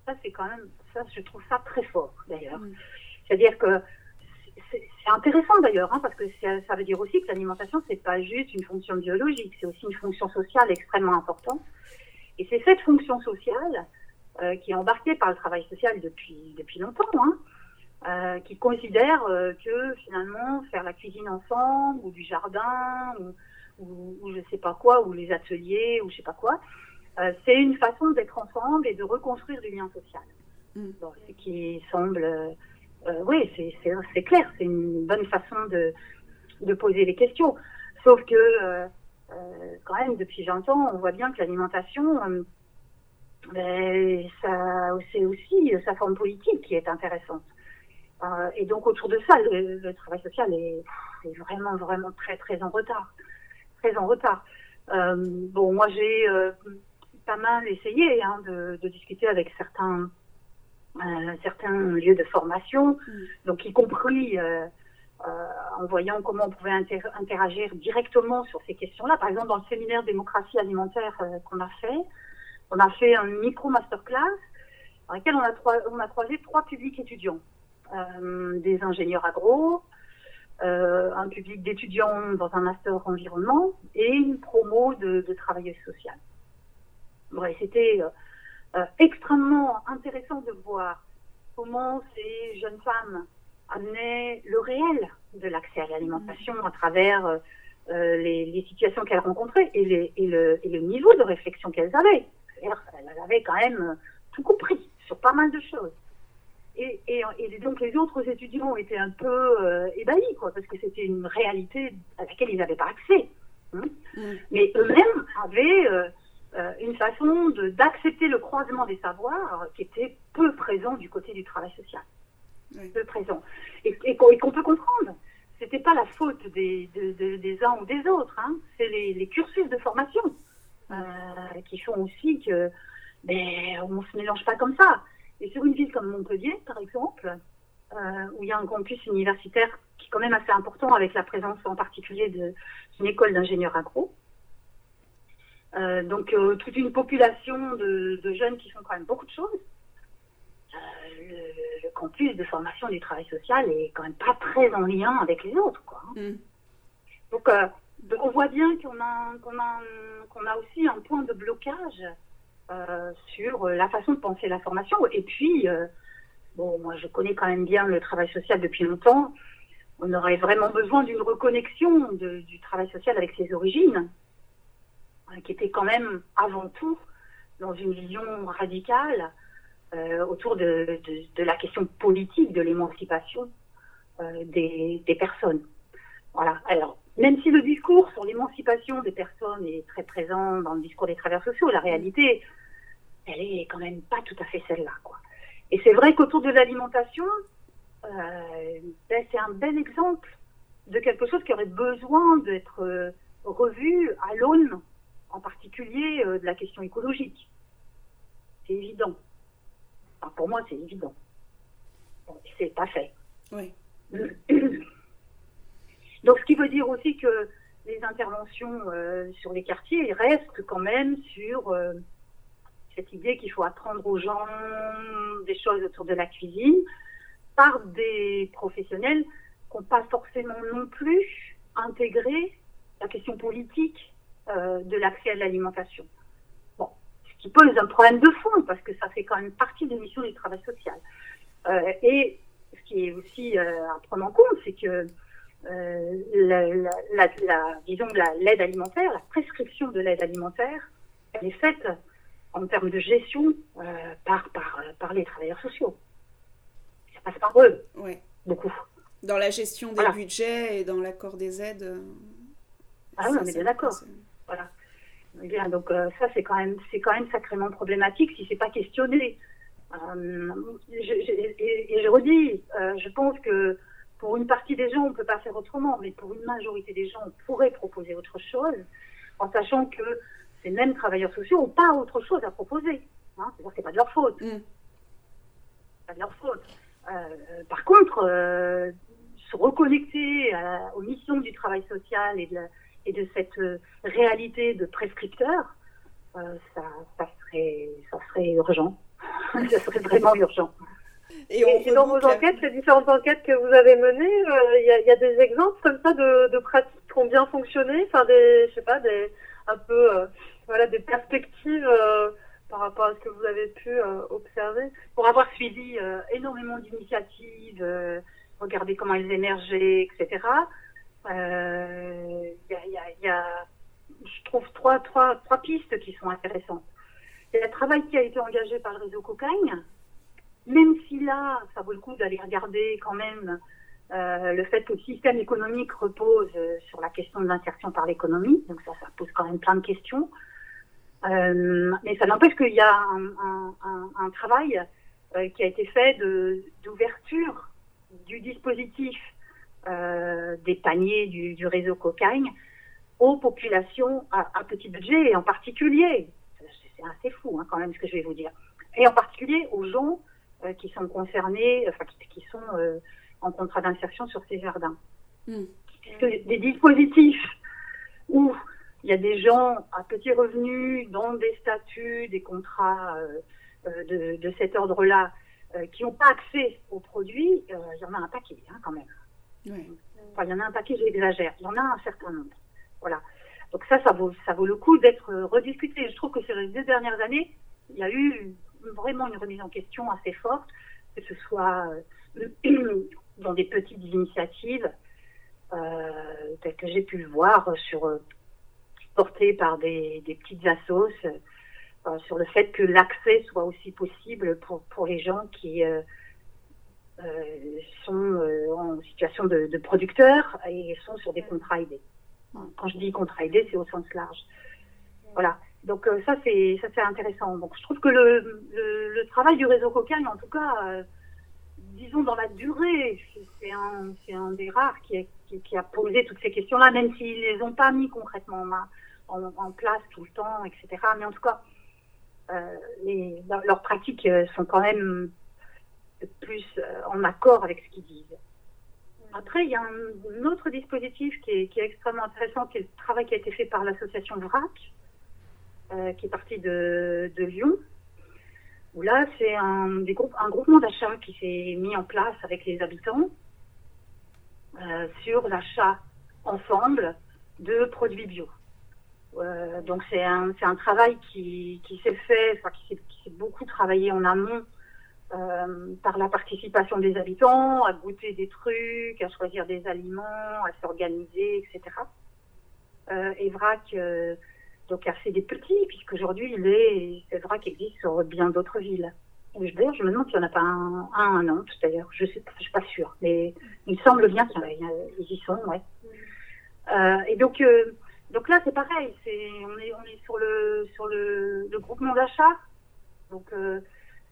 [SPEAKER 8] Ça, c'est quand même, ça, je trouve ça très fort, d'ailleurs. C'est-à-dire que c'est intéressant d'ailleurs, hein, parce que ça, veut dire aussi que l'alimentation, c'est pas juste une fonction biologique, c'est aussi une fonction sociale extrêmement importante. Et c'est cette fonction sociale euh, qui est embarquée par le travail social depuis, depuis longtemps, hein, euh, qui considère euh, que finalement faire la cuisine ensemble ou du jardin ou, ou, ou je sais pas quoi, ou les ateliers, ou je sais pas quoi. C'est une façon d'être ensemble et de reconstruire du lien social. Mm. ce qui semble, oui, c'est clair, c'est une bonne façon de, poser les questions. Sauf que, euh, euh quand même, depuis 20 ans, on voit bien que l'alimentation, euh, ben, c'est aussi sa forme politique qui est intéressante. et donc, autour de ça, le, travail social est, vraiment, vraiment très, très en retard très en retard. Euh, bon, moi j'ai euh, pas mal essayé hein, de, discuter avec certains euh, certains lieux de formation, mm. donc y compris euh, en voyant comment on pouvait interagir directement sur ces questions-là. Par exemple, dans le séminaire démocratie alimentaire qu'on a fait, on a fait un micro masterclass dans lequel on a, on a croisé trois publics étudiants, des ingénieurs agro, euh, un public d'étudiants dans un master environnement et une promo de, de travailleuse sociale. Ouais, C'était euh, euh, extrêmement intéressant de voir comment ces jeunes femmes amenaient le réel de l'accès à l'alimentation à travers euh, les, les, situations qu'elles rencontraient et, les, et, le, et, le, niveau de réflexion qu'elles avaient. Elles avaient quand même tout compris sur pas mal de choses. Et, et, et, donc les autres étudiants étaient un peu euh, ébahis, quoi, parce que c'était une réalité à laquelle ils n'avaient pas accès. Hein. Mm. Mais eux-mêmes avaient euh, euh, une façon d'accepter le croisement des savoirs qui était peu présent du côté du travail social. Peu présent. Et, qu'on peut comprendre. C'était pas la faute des, des uns ou des autres. Hein. C'est les, les, cursus de formation euh, qui font aussi que ben, on se mélange pas comme ça. Et sur une ville comme Montpellier, par exemple, euh, où il y a un campus universitaire qui est quand même assez important avec la présence en particulier d'une école d'ingénieurs agro, euh, donc euh, toute une population de, de, jeunes qui font quand même beaucoup de choses. Euh, le, le, campus de formation du travail social est quand même pas très en lien avec les autres. Quoi. Mm. Donc, donc, on voit bien qu'on a, aussi un point de blocage sur la façon de penser la formation. Et puis, bon, moi je connais quand même bien le travail social depuis longtemps. On aurait vraiment besoin d'une reconnexion de, du travail social avec ses origines, qui était quand même avant tout dans une vision radicale euh, autour de, la question politique de l'émancipation euh, des, personnes. Voilà. Alors, même si le discours sur l'émancipation des personnes est très présent dans le discours des travailleurs sociaux, la réalité, elle est quand même pas tout à fait celle-là. Quoi. Et c'est vrai qu'autour de l'alimentation, euh, ben, c'est un bel exemple de quelque chose qui aurait besoin d'être revu à l'aune, en particulier euh, de la question écologique. C'est évident. Enfin, pour moi, c'est évident. C'est pas fait.
[SPEAKER 9] Oui. [coughs]
[SPEAKER 8] Donc, ce qui veut dire aussi que les interventions euh, sur les quartiers restent quand même sur euh, cette idée qu'il faut apprendre aux gens des choses autour de la cuisine par des professionnels qui n'ont pas forcément non plus intégré la question politique euh, de l'accès à l'alimentation. Bon, ce qui pose un problème de fond, parce que ça fait quand même partie des missions du travail social. Euh, et ce qui est aussi euh, à prendre en compte, c'est que la, la, la, la, disons l'aide alimentaire, la prescription de l'aide alimentaire, elle est faite en termes de gestion par, par, par les travailleurs sociaux. Ça passe par eux,
[SPEAKER 9] Ouais.
[SPEAKER 8] beaucoup.
[SPEAKER 9] Dans la gestion des
[SPEAKER 8] Voilà.
[SPEAKER 9] budgets et dans l'accord des aides.
[SPEAKER 8] Ah oui, on est bien d'accord. Voilà. Bien, donc euh, ça c'est quand même c'est quand même sacrément problématique si c'est pas questionné. Euh, je, je- et, et je redis, euh, je pense que pour une partie des gens on peut pas faire autrement, mais pour une majorité des gens on pourrait proposer autre chose, en sachant que ces mêmes travailleurs sociaux n'ont pas autre chose à proposer. Hein, C'est-à-dire que c'est pas de leur faute.
[SPEAKER 9] Mm.
[SPEAKER 8] Pas de leur faute. Par contre, se reconnecter à- aux missions du travail social et de, la- et de cette euh, réalité de prescripteur, euh, ça, ça, serait, ça serait urgent. [laughs] ça serait vraiment urgent.
[SPEAKER 9] Et, on
[SPEAKER 7] Et, et dans vos enquêtes, les différentes enquêtes que vous avez menées, euh, il y, a, il y a des exemples comme ça de, de pratiques qui ont bien fonctionné, enfin des, je sais pas, des, un peu, euh, voilà, des perspectives par rapport à ce que vous avez pu observer.
[SPEAKER 8] Pour avoir suivi énormément d'initiatives, regarder comment elles émergeaient, etc., euh, il y, a, il y a- il y a, je trouve, trois, trois, trois pistes qui sont intéressantes. Il y a le travail qui a été engagé par le réseau Cocagne, même si là, ça vaut le coup d'aller regarder quand même euh, le fait que le système économique repose euh, sur la question de l'insertion par l'économie, donc ça, ça pose quand même plein de questions. Euh, mais ça n'empêche qu'il y a un, un- un- travail euh, qui a été fait d'ouverture du dispositif euh, des paniers du, du réseau Cocagne aux populations à, à petit budget et en particulier, c'est assez fou hein, quand même ce que je vais vous dire, et en particulier aux gens euh, qui sont concernés, enfin qui, qui sont euh, en contrat d'insertion sur ces jardins.
[SPEAKER 9] Mm.
[SPEAKER 8] Puisque des dispositifs où il y a des gens à petits revenus, dans des statuts, des contrats de, de cet ordre-là, qui n'ont pas accès aux produits, il y en a un paquet hein, quand même. Il y en a un paquet, j'exagère. Il y en a un certain nombre. Voilà. Donc ça, ça vaut, ça vaut le coup d'être rediscuté. Je trouve que sur les deux dernières années, il y a eu vraiment une remise en question assez forte, que ce soit euh, [clears throat] dans des petites initiatives, euh, telles que j'ai pu le voir sur euh, portées par des, des petites assos, euh, sur le fait que l'accès soit aussi possible pour, pour les gens qui sont euh, en situation de, de producteurs et sont sur des contrats aidés. Quand je dis contrat aidé, c'est au sens large. Voilà. Donc euh, ça c'est ça c'est intéressant. Donc je trouve que le, le, le travail du réseau Cocagne, en tout cas, euh, disons dans la durée, c'est- un c'est un des rares qui, a- qui, qui a posé toutes ces questions-là, même s'ils les ont pas mis concrètement en, en, en place tout le temps, etc. Mais en tout cas, euh, les, leurs pratiques euh, sont quand même plus euh, en accord avec ce qu'ils disent. Après, il y a un, autre dispositif qui est, extrêmement intéressant, qui est le travail qui a été fait par l'association VRAC, euh, qui est partie de, Lyon, où là, c'est un, un groupement d'achat qui s'est mis en place avec les habitants euh, sur l'achat ensemble de produits bio. Euh, donc c'est un, travail qui, s'est fait, qui s'est beaucoup travaillé en amont euh, par la participation des habitants, à goûter des trucs, à choisir des aliments, à s'organiser, etc. Euh, et VRAC euh, donc a fait des petits, puisqu'aujourd'hui il est, c'est VRAC existe sur bien d'autres villes. D'ailleurs, je me demande s'il n'y en a pas un, un à d'ailleurs, je ne suis pas sûre, mais il semble bien qu'il y en sont, ouais. Euh, et donc, euh, donc là, c'est pareil, c'est, on, est, on est sur le, sur le, le groupement d'achat, donc euh,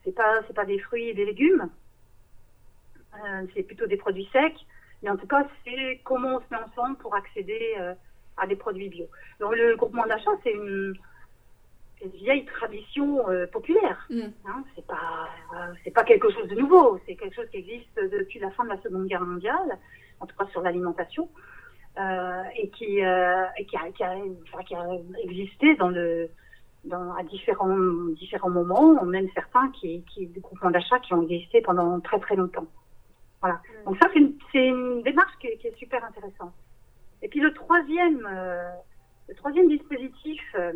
[SPEAKER 8] c'est pas, c'est pas des fruits et des légumes, euh, c'est plutôt des produits secs, mais en tout cas, c'est comment on se met ensemble pour accéder euh, à des produits bio. Donc le groupement d'achat, c'est une, vieille tradition euh, populaire.
[SPEAKER 9] Mm.
[SPEAKER 8] Hein, c'est pas, c'est pas quelque chose de nouveau. C'est quelque chose qui existe depuis la fin de la Seconde Guerre mondiale, en tout cas sur l'alimentation, et qui, et qui, a, qui, a, enfin, qui a existé dans le, dans, à différents, différents moments, même certains qui, qui, des groupements d'achat qui ont existé pendant très très longtemps. Voilà. Donc ça, c'est une, une démarche qui est, qui est super intéressante. Et puis le troisième, euh, le troisième dispositif, euh,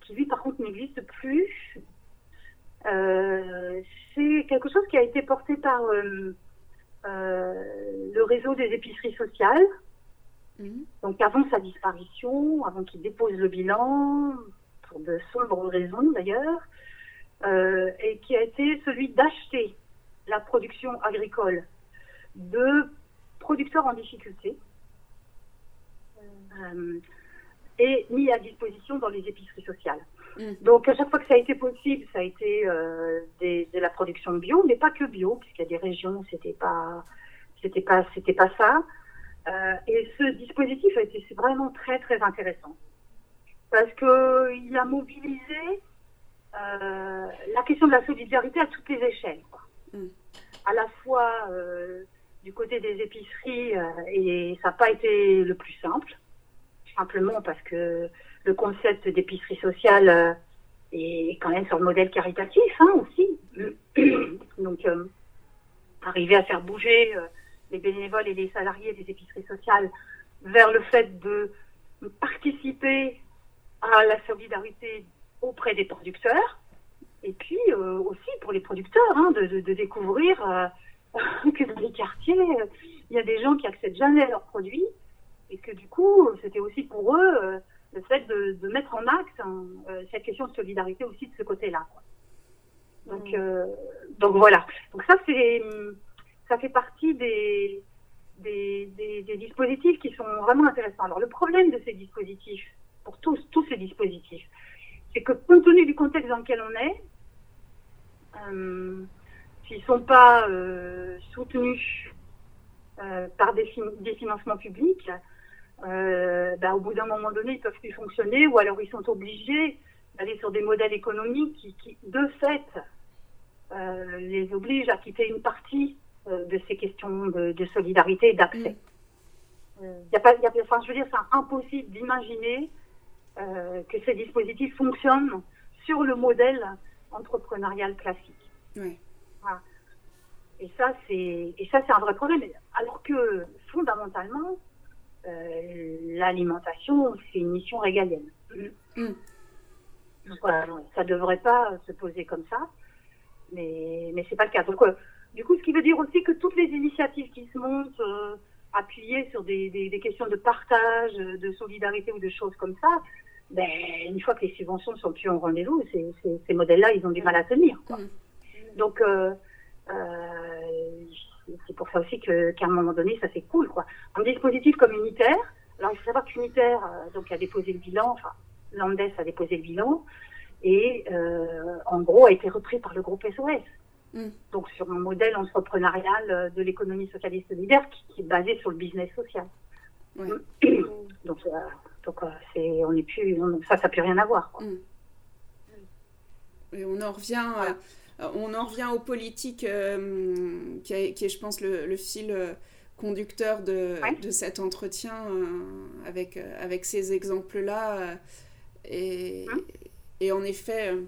[SPEAKER 8] qui lui par contre n'existe plus, euh, c'est quelque chose qui a été porté par le réseau des épiceries sociales.
[SPEAKER 9] Mhm.
[SPEAKER 8] Donc avant sa disparition, avant qu'il dépose le bilan, pour de sombres raisons d'ailleurs, euh, et qui a été celui d'acheter la production agricole de producteurs en difficulté euh, et mis à disposition dans les épiceries sociales.
[SPEAKER 9] Mm.
[SPEAKER 8] Donc à chaque fois que ça a été possible, ça a été euh, des- de la production bio, mais pas que bio, puisqu'il y a des régions où c'était pas, c'était pas, c'était pas ça. Et ce dispositif a été vraiment très très intéressant parce que il a mobilisé euh, la question de la solidarité à toutes les échelles, quoi.
[SPEAKER 9] Mm.
[SPEAKER 8] à la fois euh, du côté des épiceries euh, et ça n'a pas été le plus simple, simplement parce que le concept d'épicerie sociale est quand même sur le modèle caritatif hein, aussi. [clears throat] Donc arriver à faire bouger les bénévoles et les salariés des épiceries sociales vers le fait de participer à la solidarité auprès des producteurs et puis euh, aussi pour les producteurs hein, de, de- de découvrir euh, [laughs] que dans les quartiers il y a des gens qui accèdent jamais à leurs produits et que du coup c'était aussi pour eux euh, le fait de, de mettre en acte hein, euh, cette question de solidarité aussi de ce côté-là. Donc, euh, donc voilà. Donc ça c'est ça fait partie des, des, des, des dispositifs qui sont vraiment intéressants. Alors le problème de ces dispositifs, pour tous tous ces dispositifs, c'est que compte tenu du contexte dans lequel on est, euh, s'ils sont pas euh, soutenus euh, par des, fin- des financements publics, bah, au bout d'un moment donné, ils peuvent plus fonctionner, ou alors ils sont obligés d'aller sur des modèles économiques qui, qui, de fait, les obligent à quitter une partie de ces questions de, de solidarité et d'accès. Y a pas, y a, enfin, je veux dire, c'est impossible d'imaginer que ces dispositifs fonctionnent sur le modèle entrepreneurial classique. Voilà. Et ça, c'est et ça, c'est un vrai problème. Alors que fondamentalement, euh, l'alimentation, c'est une mission régalienne.
[SPEAKER 9] Mm.
[SPEAKER 8] Donc, voilà, ça devrait pas se poser comme ça, mais mais c'est pas le cas. Donc, euh, du coup, ce qui veut dire aussi que toutes les initiatives qui se montent euh, appuyées sur des, des, des questions de partage, de solidarité ou de choses comme ça, ben, une fois que les subventions ne sont plus au rendez-vous, ces, ces, ces modèles-là, ils ont du mal à tenir. Quoi.
[SPEAKER 9] Mm.
[SPEAKER 8] Donc, euh, euh, c'est pour ça aussi que qu'à un moment donné, ça c'est cool. Quoi. Un dispositif comme Unitaire, alors il faut savoir qu'Unitaire euh, donc, a déposé le bilan, enfin, Landes a déposé le bilan, et euh, en gros a été repris par le groupe SOS.
[SPEAKER 9] Mm.
[SPEAKER 8] Donc sur un modèle entrepreneurial euh, de l'économie socialiste solidaire qui, qui est basé sur le business social.
[SPEAKER 9] Ouais. [coughs] [coughs]
[SPEAKER 8] donc euh, donc euh, c'est on n'est plus on- ça ça n'a plus rien à voir. Quoi.
[SPEAKER 9] Et on en revient, euh, on en revient aux politiques euh, qui, est, qui est, je pense, le, le fil euh, conducteur de,
[SPEAKER 8] Ouais.
[SPEAKER 9] de cet entretien euh, avec, euh, avec ces exemples-là. euh, et, et en effet, euh,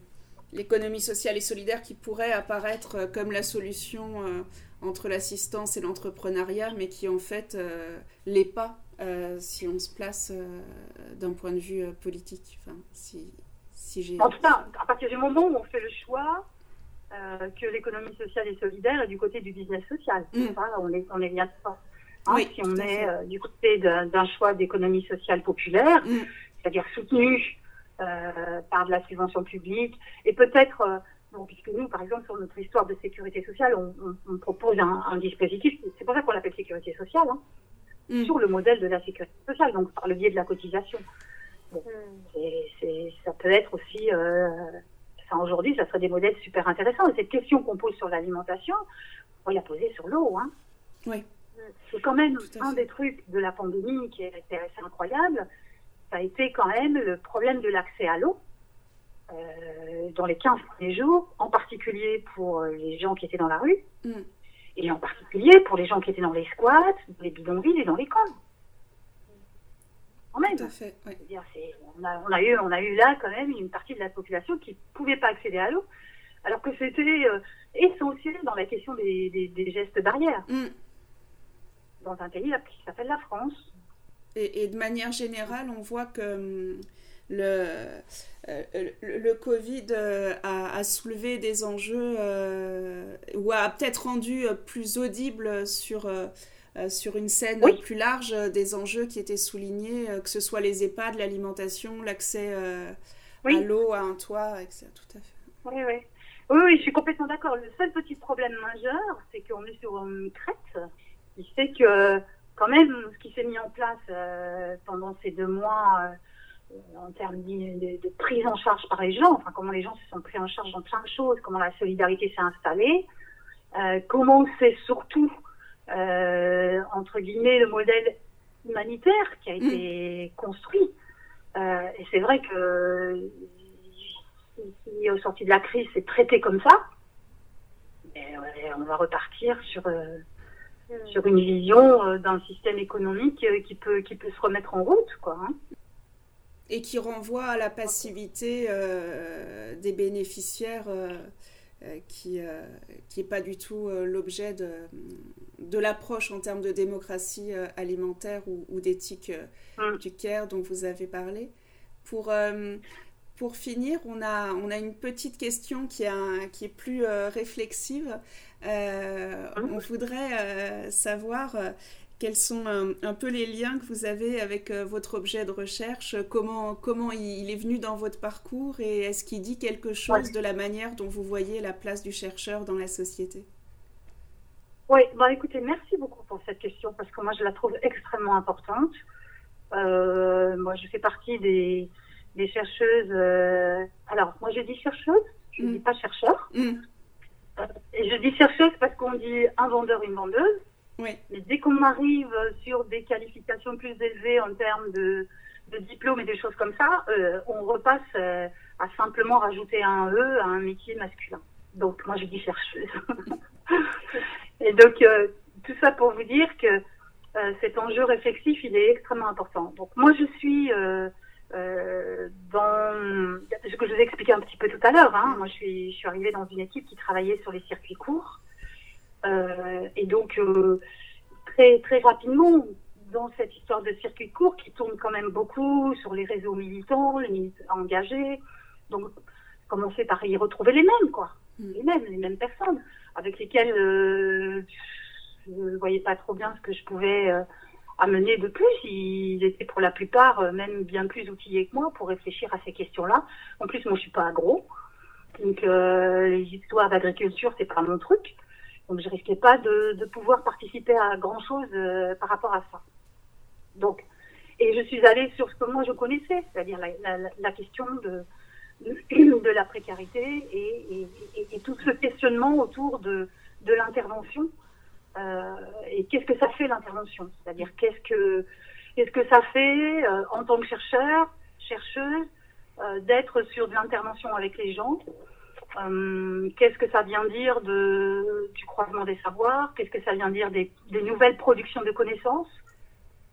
[SPEAKER 9] l'économie sociale et solidaire qui pourrait apparaître euh, comme la solution euh, entre l'assistance et l'entrepreneuriat, mais qui en fait euh, l'est pas euh, si on se place d'un point de vue politique. Enfin, si, si j'ai...
[SPEAKER 8] En tout cas, à partir du moment où on fait le choix que l'économie sociale et solidaire est du côté du business social,
[SPEAKER 9] Mm.
[SPEAKER 8] On est on est bien. Hein,
[SPEAKER 9] Oui,
[SPEAKER 8] si on est du côté d'un d'un choix d'économie sociale populaire,
[SPEAKER 9] Mm.
[SPEAKER 8] c'est-à-dire soutenu par de la subvention publique, et peut-être, euh, bon, puisque nous, par exemple, sur notre histoire de sécurité sociale, on, on- on propose un, un dispositif, c'est pour ça qu'on l'appelle sécurité sociale, hein,
[SPEAKER 9] Mm.
[SPEAKER 8] sur le modèle de la sécurité sociale, donc par le biais de la cotisation. Bon, c'est- ça peut être aussi, euh, enfin, aujourd'hui, ça serait des modèles super intéressants. Et cette question qu'on pose sur l'alimentation, on la poser sur l'eau. Hein.
[SPEAKER 9] Oui.
[SPEAKER 8] C'est quand même un des trucs de la pandémie qui est qui est assez incroyable. Ça a été quand même le problème de l'accès à l'eau euh, dans les 15 premiers jours, en particulier pour euh, les gens qui étaient dans la rue,
[SPEAKER 9] Mm.
[SPEAKER 8] et en particulier pour les gens qui étaient dans les squats, dans les bidonvilles et dans les camps. Quand même.
[SPEAKER 9] Tout à fait, ouais.
[SPEAKER 8] C'est-à-dire, c'est- on, a, on, a eu, on a eu là quand même une partie de la population qui ne pouvait pas accéder à l'eau, alors que c'était euh, essentiel dans la question des, des- des gestes barrières.
[SPEAKER 9] Mm.
[SPEAKER 8] Dans un pays qui s'appelle la France,
[SPEAKER 9] Et, de manière générale, on voit que hum, le, euh, le, Covid euh, a, soulevé des enjeux euh, ou a peut-être rendu plus audible sur, sur une scène plus large des enjeux qui étaient soulignés, que ce soit les EHPAD, l'alimentation, l'accès à l'eau, à un toit, etc. Tout à fait.
[SPEAKER 8] Oui, oui. Oui, je suis complètement d'accord. Le seul petit problème majeur, c'est qu'on est sur une crête qui fait que, quand même, ce qui s'est mis en place pendant ces deux mois, en termes de, prise en charge par les gens, enfin comment les gens se sont pris en charge dans plein de choses, comment la solidarité s'est installée, euh, comment c'est surtout euh, entre guillemets le modèle humanitaire qui a été mm. construit. Euh, et c'est vrai que si au sorti de la crise c'est traité comme ça, on va repartir sur. Sur une vision d'un système économique qui peut qui peut se remettre en route quoi. Hein
[SPEAKER 9] et qui renvoie à la passivité euh, des bénéficiaires euh, euh, qui n'est pas du tout l'objet de, de l'approche en termes de démocratie alimentaire ou, d'éthique mm. du CARE dont vous avez parlé. Pour, pour finir, on a, on a une petite question qui, a, qui est plus réflexive. Mm. On voudrait savoir quels sont un, peu les liens que vous avez avec euh, votre objet de recherche Comment, comment il, est venu dans votre parcours et est-ce qu'il dit quelque chose de la manière dont vous voyez la place du chercheur dans la société?
[SPEAKER 8] Oui, bah écoutez, merci beaucoup pour cette question parce que moi je la trouve extrêmement importante. Euh, moi je fais partie des, des chercheuses. Euh, alors, moi je dis chercheuse, je ne mm. dis pas chercheur. Mm. Et je dis chercheuse parce qu'on dit un vendeur, une vendeuse. Mais dès qu'on arrive sur des qualifications plus élevées en termes de, de diplômes et des choses comme ça, euh, on repasse euh, à simplement rajouter un E à un métier masculin. Donc moi je dis chercheuse. [laughs] et donc euh, tout ça pour vous dire que cet enjeu réflexif il est extrêmement important. Donc moi je suis dans ce que je vous ai expliqué un petit peu tout à l'heure. Hein. Moi je suis, je suis arrivée dans une équipe qui travaillait sur les circuits courts. Euh, et donc, euh, très, très rapidement, dans cette histoire de circuit court qui tourne quand même beaucoup sur les réseaux militants, les militants engagés, donc commencer par y retrouver les mêmes, quoi. Mm. Les mêmes, les mêmes personnes avec lesquelles euh, je ne voyais pas trop bien ce que je pouvais amener de plus. Ils étaient pour la plupart même bien plus outillés que moi pour réfléchir à ces questions-là. En plus, moi, je suis pas agro. Donc, les histoires d'agriculture, c'est pas mon truc. Donc je risquais pas de, pouvoir participer à grand chose euh, par rapport à ça. Donc, et je suis allée sur ce que moi je connaissais, c'est-à-dire la, question de, de, la précarité et, et, et, tout ce questionnement autour de, de l'intervention. Euh, et qu'est-ce que ça fait l'intervention? C'est-à-dire qu'est-ce que qu'est-ce que ça fait euh, en tant que chercheur, chercheuse, euh, d'être sur de l'intervention avec les gens? Qu'est-ce que ça vient dire du croisement des savoirs? Qu'est-ce que ça vient dire des, nouvelles productions de connaissances?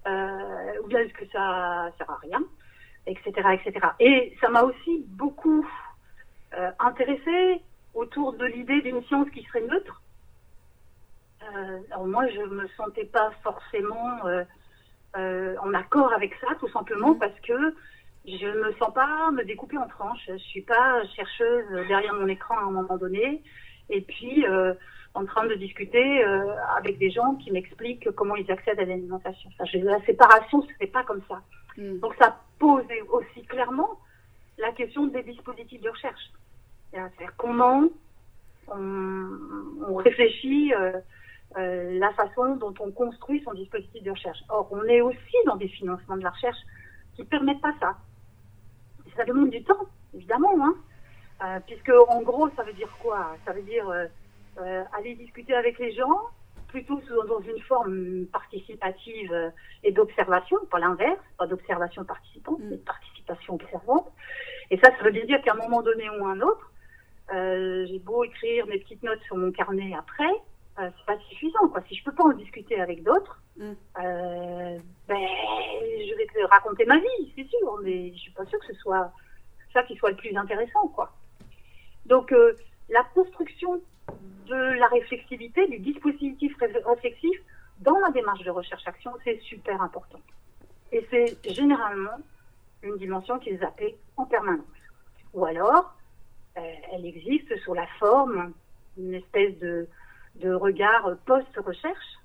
[SPEAKER 8] Ou bien est-ce que ça sert à rien? Etc. etc. Et ça m'a aussi beaucoup euh, intéressé autour de l'idée d'une science qui serait neutre. Euh, alors moi, je me sentais pas forcément euh, euh, en accord avec ça, tout simplement parce que je ne me sens pas me découper en tranches. Je suis pas chercheuse derrière mon écran à un moment donné, et puis en train de discuter avec des gens qui m'expliquent comment ils accèdent à l'alimentation. la séparation, ce n'est pas comme ça. Hmm. Donc ça pose aussi clairement la question des dispositifs de recherche. C'est-à-dire comment on, on réfléchit euh, euh, la façon dont on construit son dispositif de recherche. Or, on est aussi dans des financements de la recherche qui permettent pas ça ça demande du temps, évidemment, hein. Euh, puisque en gros, ça veut dire quoi? Ça veut dire euh, euh, aller discuter avec les gens, plutôt dans une forme participative et d'observation, pas l'inverse, pas d'observation participante, mm. mais de participation observante. Et ça, ça veut bien dire qu'à un moment donné ou un autre, j'ai beau écrire mes petites notes sur mon carnet après, euh, c'est pas suffisant. Quoi. Si je peux pas en discuter avec d'autres, mm. euh, ben, je vais te raconter ma vie, c'est sûr, mais je suis pas sûre que ce soit ça qui soit le plus intéressant. Quoi. Donc, euh, la construction de la réflexivité, du dispositif réflexif dans la démarche de recherche-action, c'est super important. Et c'est généralement une dimension qui est zappée en permanence. Ou alors, euh, elle existe sous la forme d'une espèce de, de regard post-recherche.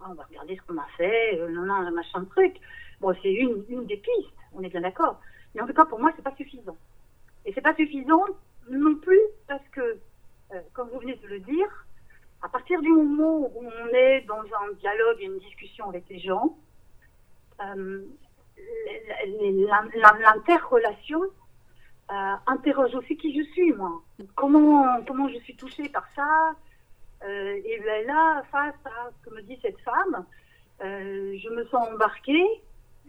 [SPEAKER 8] Ah, on va regarder ce qu'on a fait, euh, non, non, machin de truc. Bon, c'est une, une des pistes, on est bien d'accord. Mais en tout cas, pour moi, c'est pas suffisant. Et c'est pas suffisant non plus parce que, euh, comme vous venez de le dire, à partir du moment où on est dans un dialogue et une discussion avec les gens, euh, l'interrelation interroge aussi qui je suis, moi. Comment, comment je suis touchée par ça euh, Et ben là, face à ce que me dit cette femme, euh, je me sens embarquée.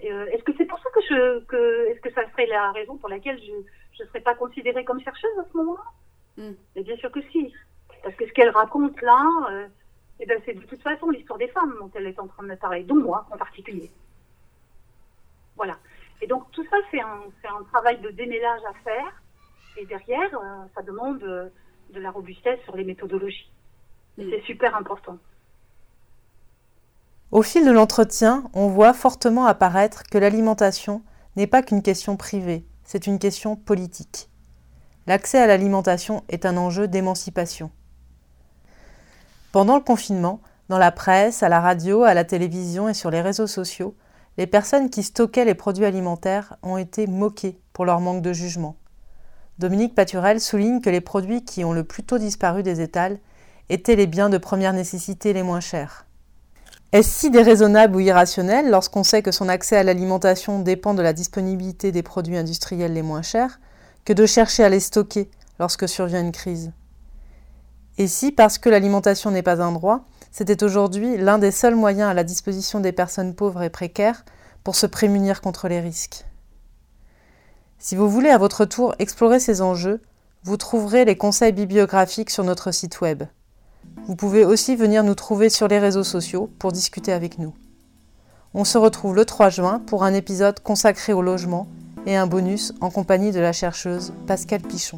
[SPEAKER 8] Euh, est-ce que c'est pour ça que je, que, est-ce que ça serait la raison pour laquelle je ne serais pas considérée comme chercheuse à ce moment-là? Mm. Et bien sûr que si. Parce que ce qu'elle raconte là, euh, eh ben c'est de toute façon l'histoire des femmes dont elle est en train de me parler, dont moi en particulier. Voilà. Et donc tout ça, c'est un, un, travail de démêlage à faire. Et derrière, euh, ça demande euh, de la robustesse sur les méthodologies. Et mm. c'est super important.
[SPEAKER 6] Au fil de l'entretien, on voit fortement apparaître que l'alimentation n'est pas qu'une question privée, c'est une question politique. L'accès à l'alimentation est un enjeu d'émancipation. Pendant le confinement, dans la presse, à la radio, à la télévision et sur les réseaux sociaux, les personnes qui stockaient les produits alimentaires ont été moquées pour leur manque de jugement. Dominique Paturel souligne que les produits qui ont le plus tôt disparu des étals étaient les biens de première nécessité les moins chers. Est-ce si déraisonnable ou irrationnel lorsqu'on sait que son accès à l'alimentation dépend de la disponibilité des produits industriels les moins chers que de chercher à les stocker lorsque survient une crise? Et si, parce que l'alimentation n'est pas un droit, c'était aujourd'hui l'un des seuls moyens à la disposition des personnes pauvres et précaires pour se prémunir contre les risques? Si vous voulez à votre tour explorer ces enjeux, vous trouverez les conseils bibliographiques sur notre site web. Vous pouvez aussi venir nous trouver sur les réseaux sociaux pour discuter avec nous. On se retrouve le 3 juin pour un épisode consacré au logement et un bonus en compagnie de la chercheuse Pascale Pichon.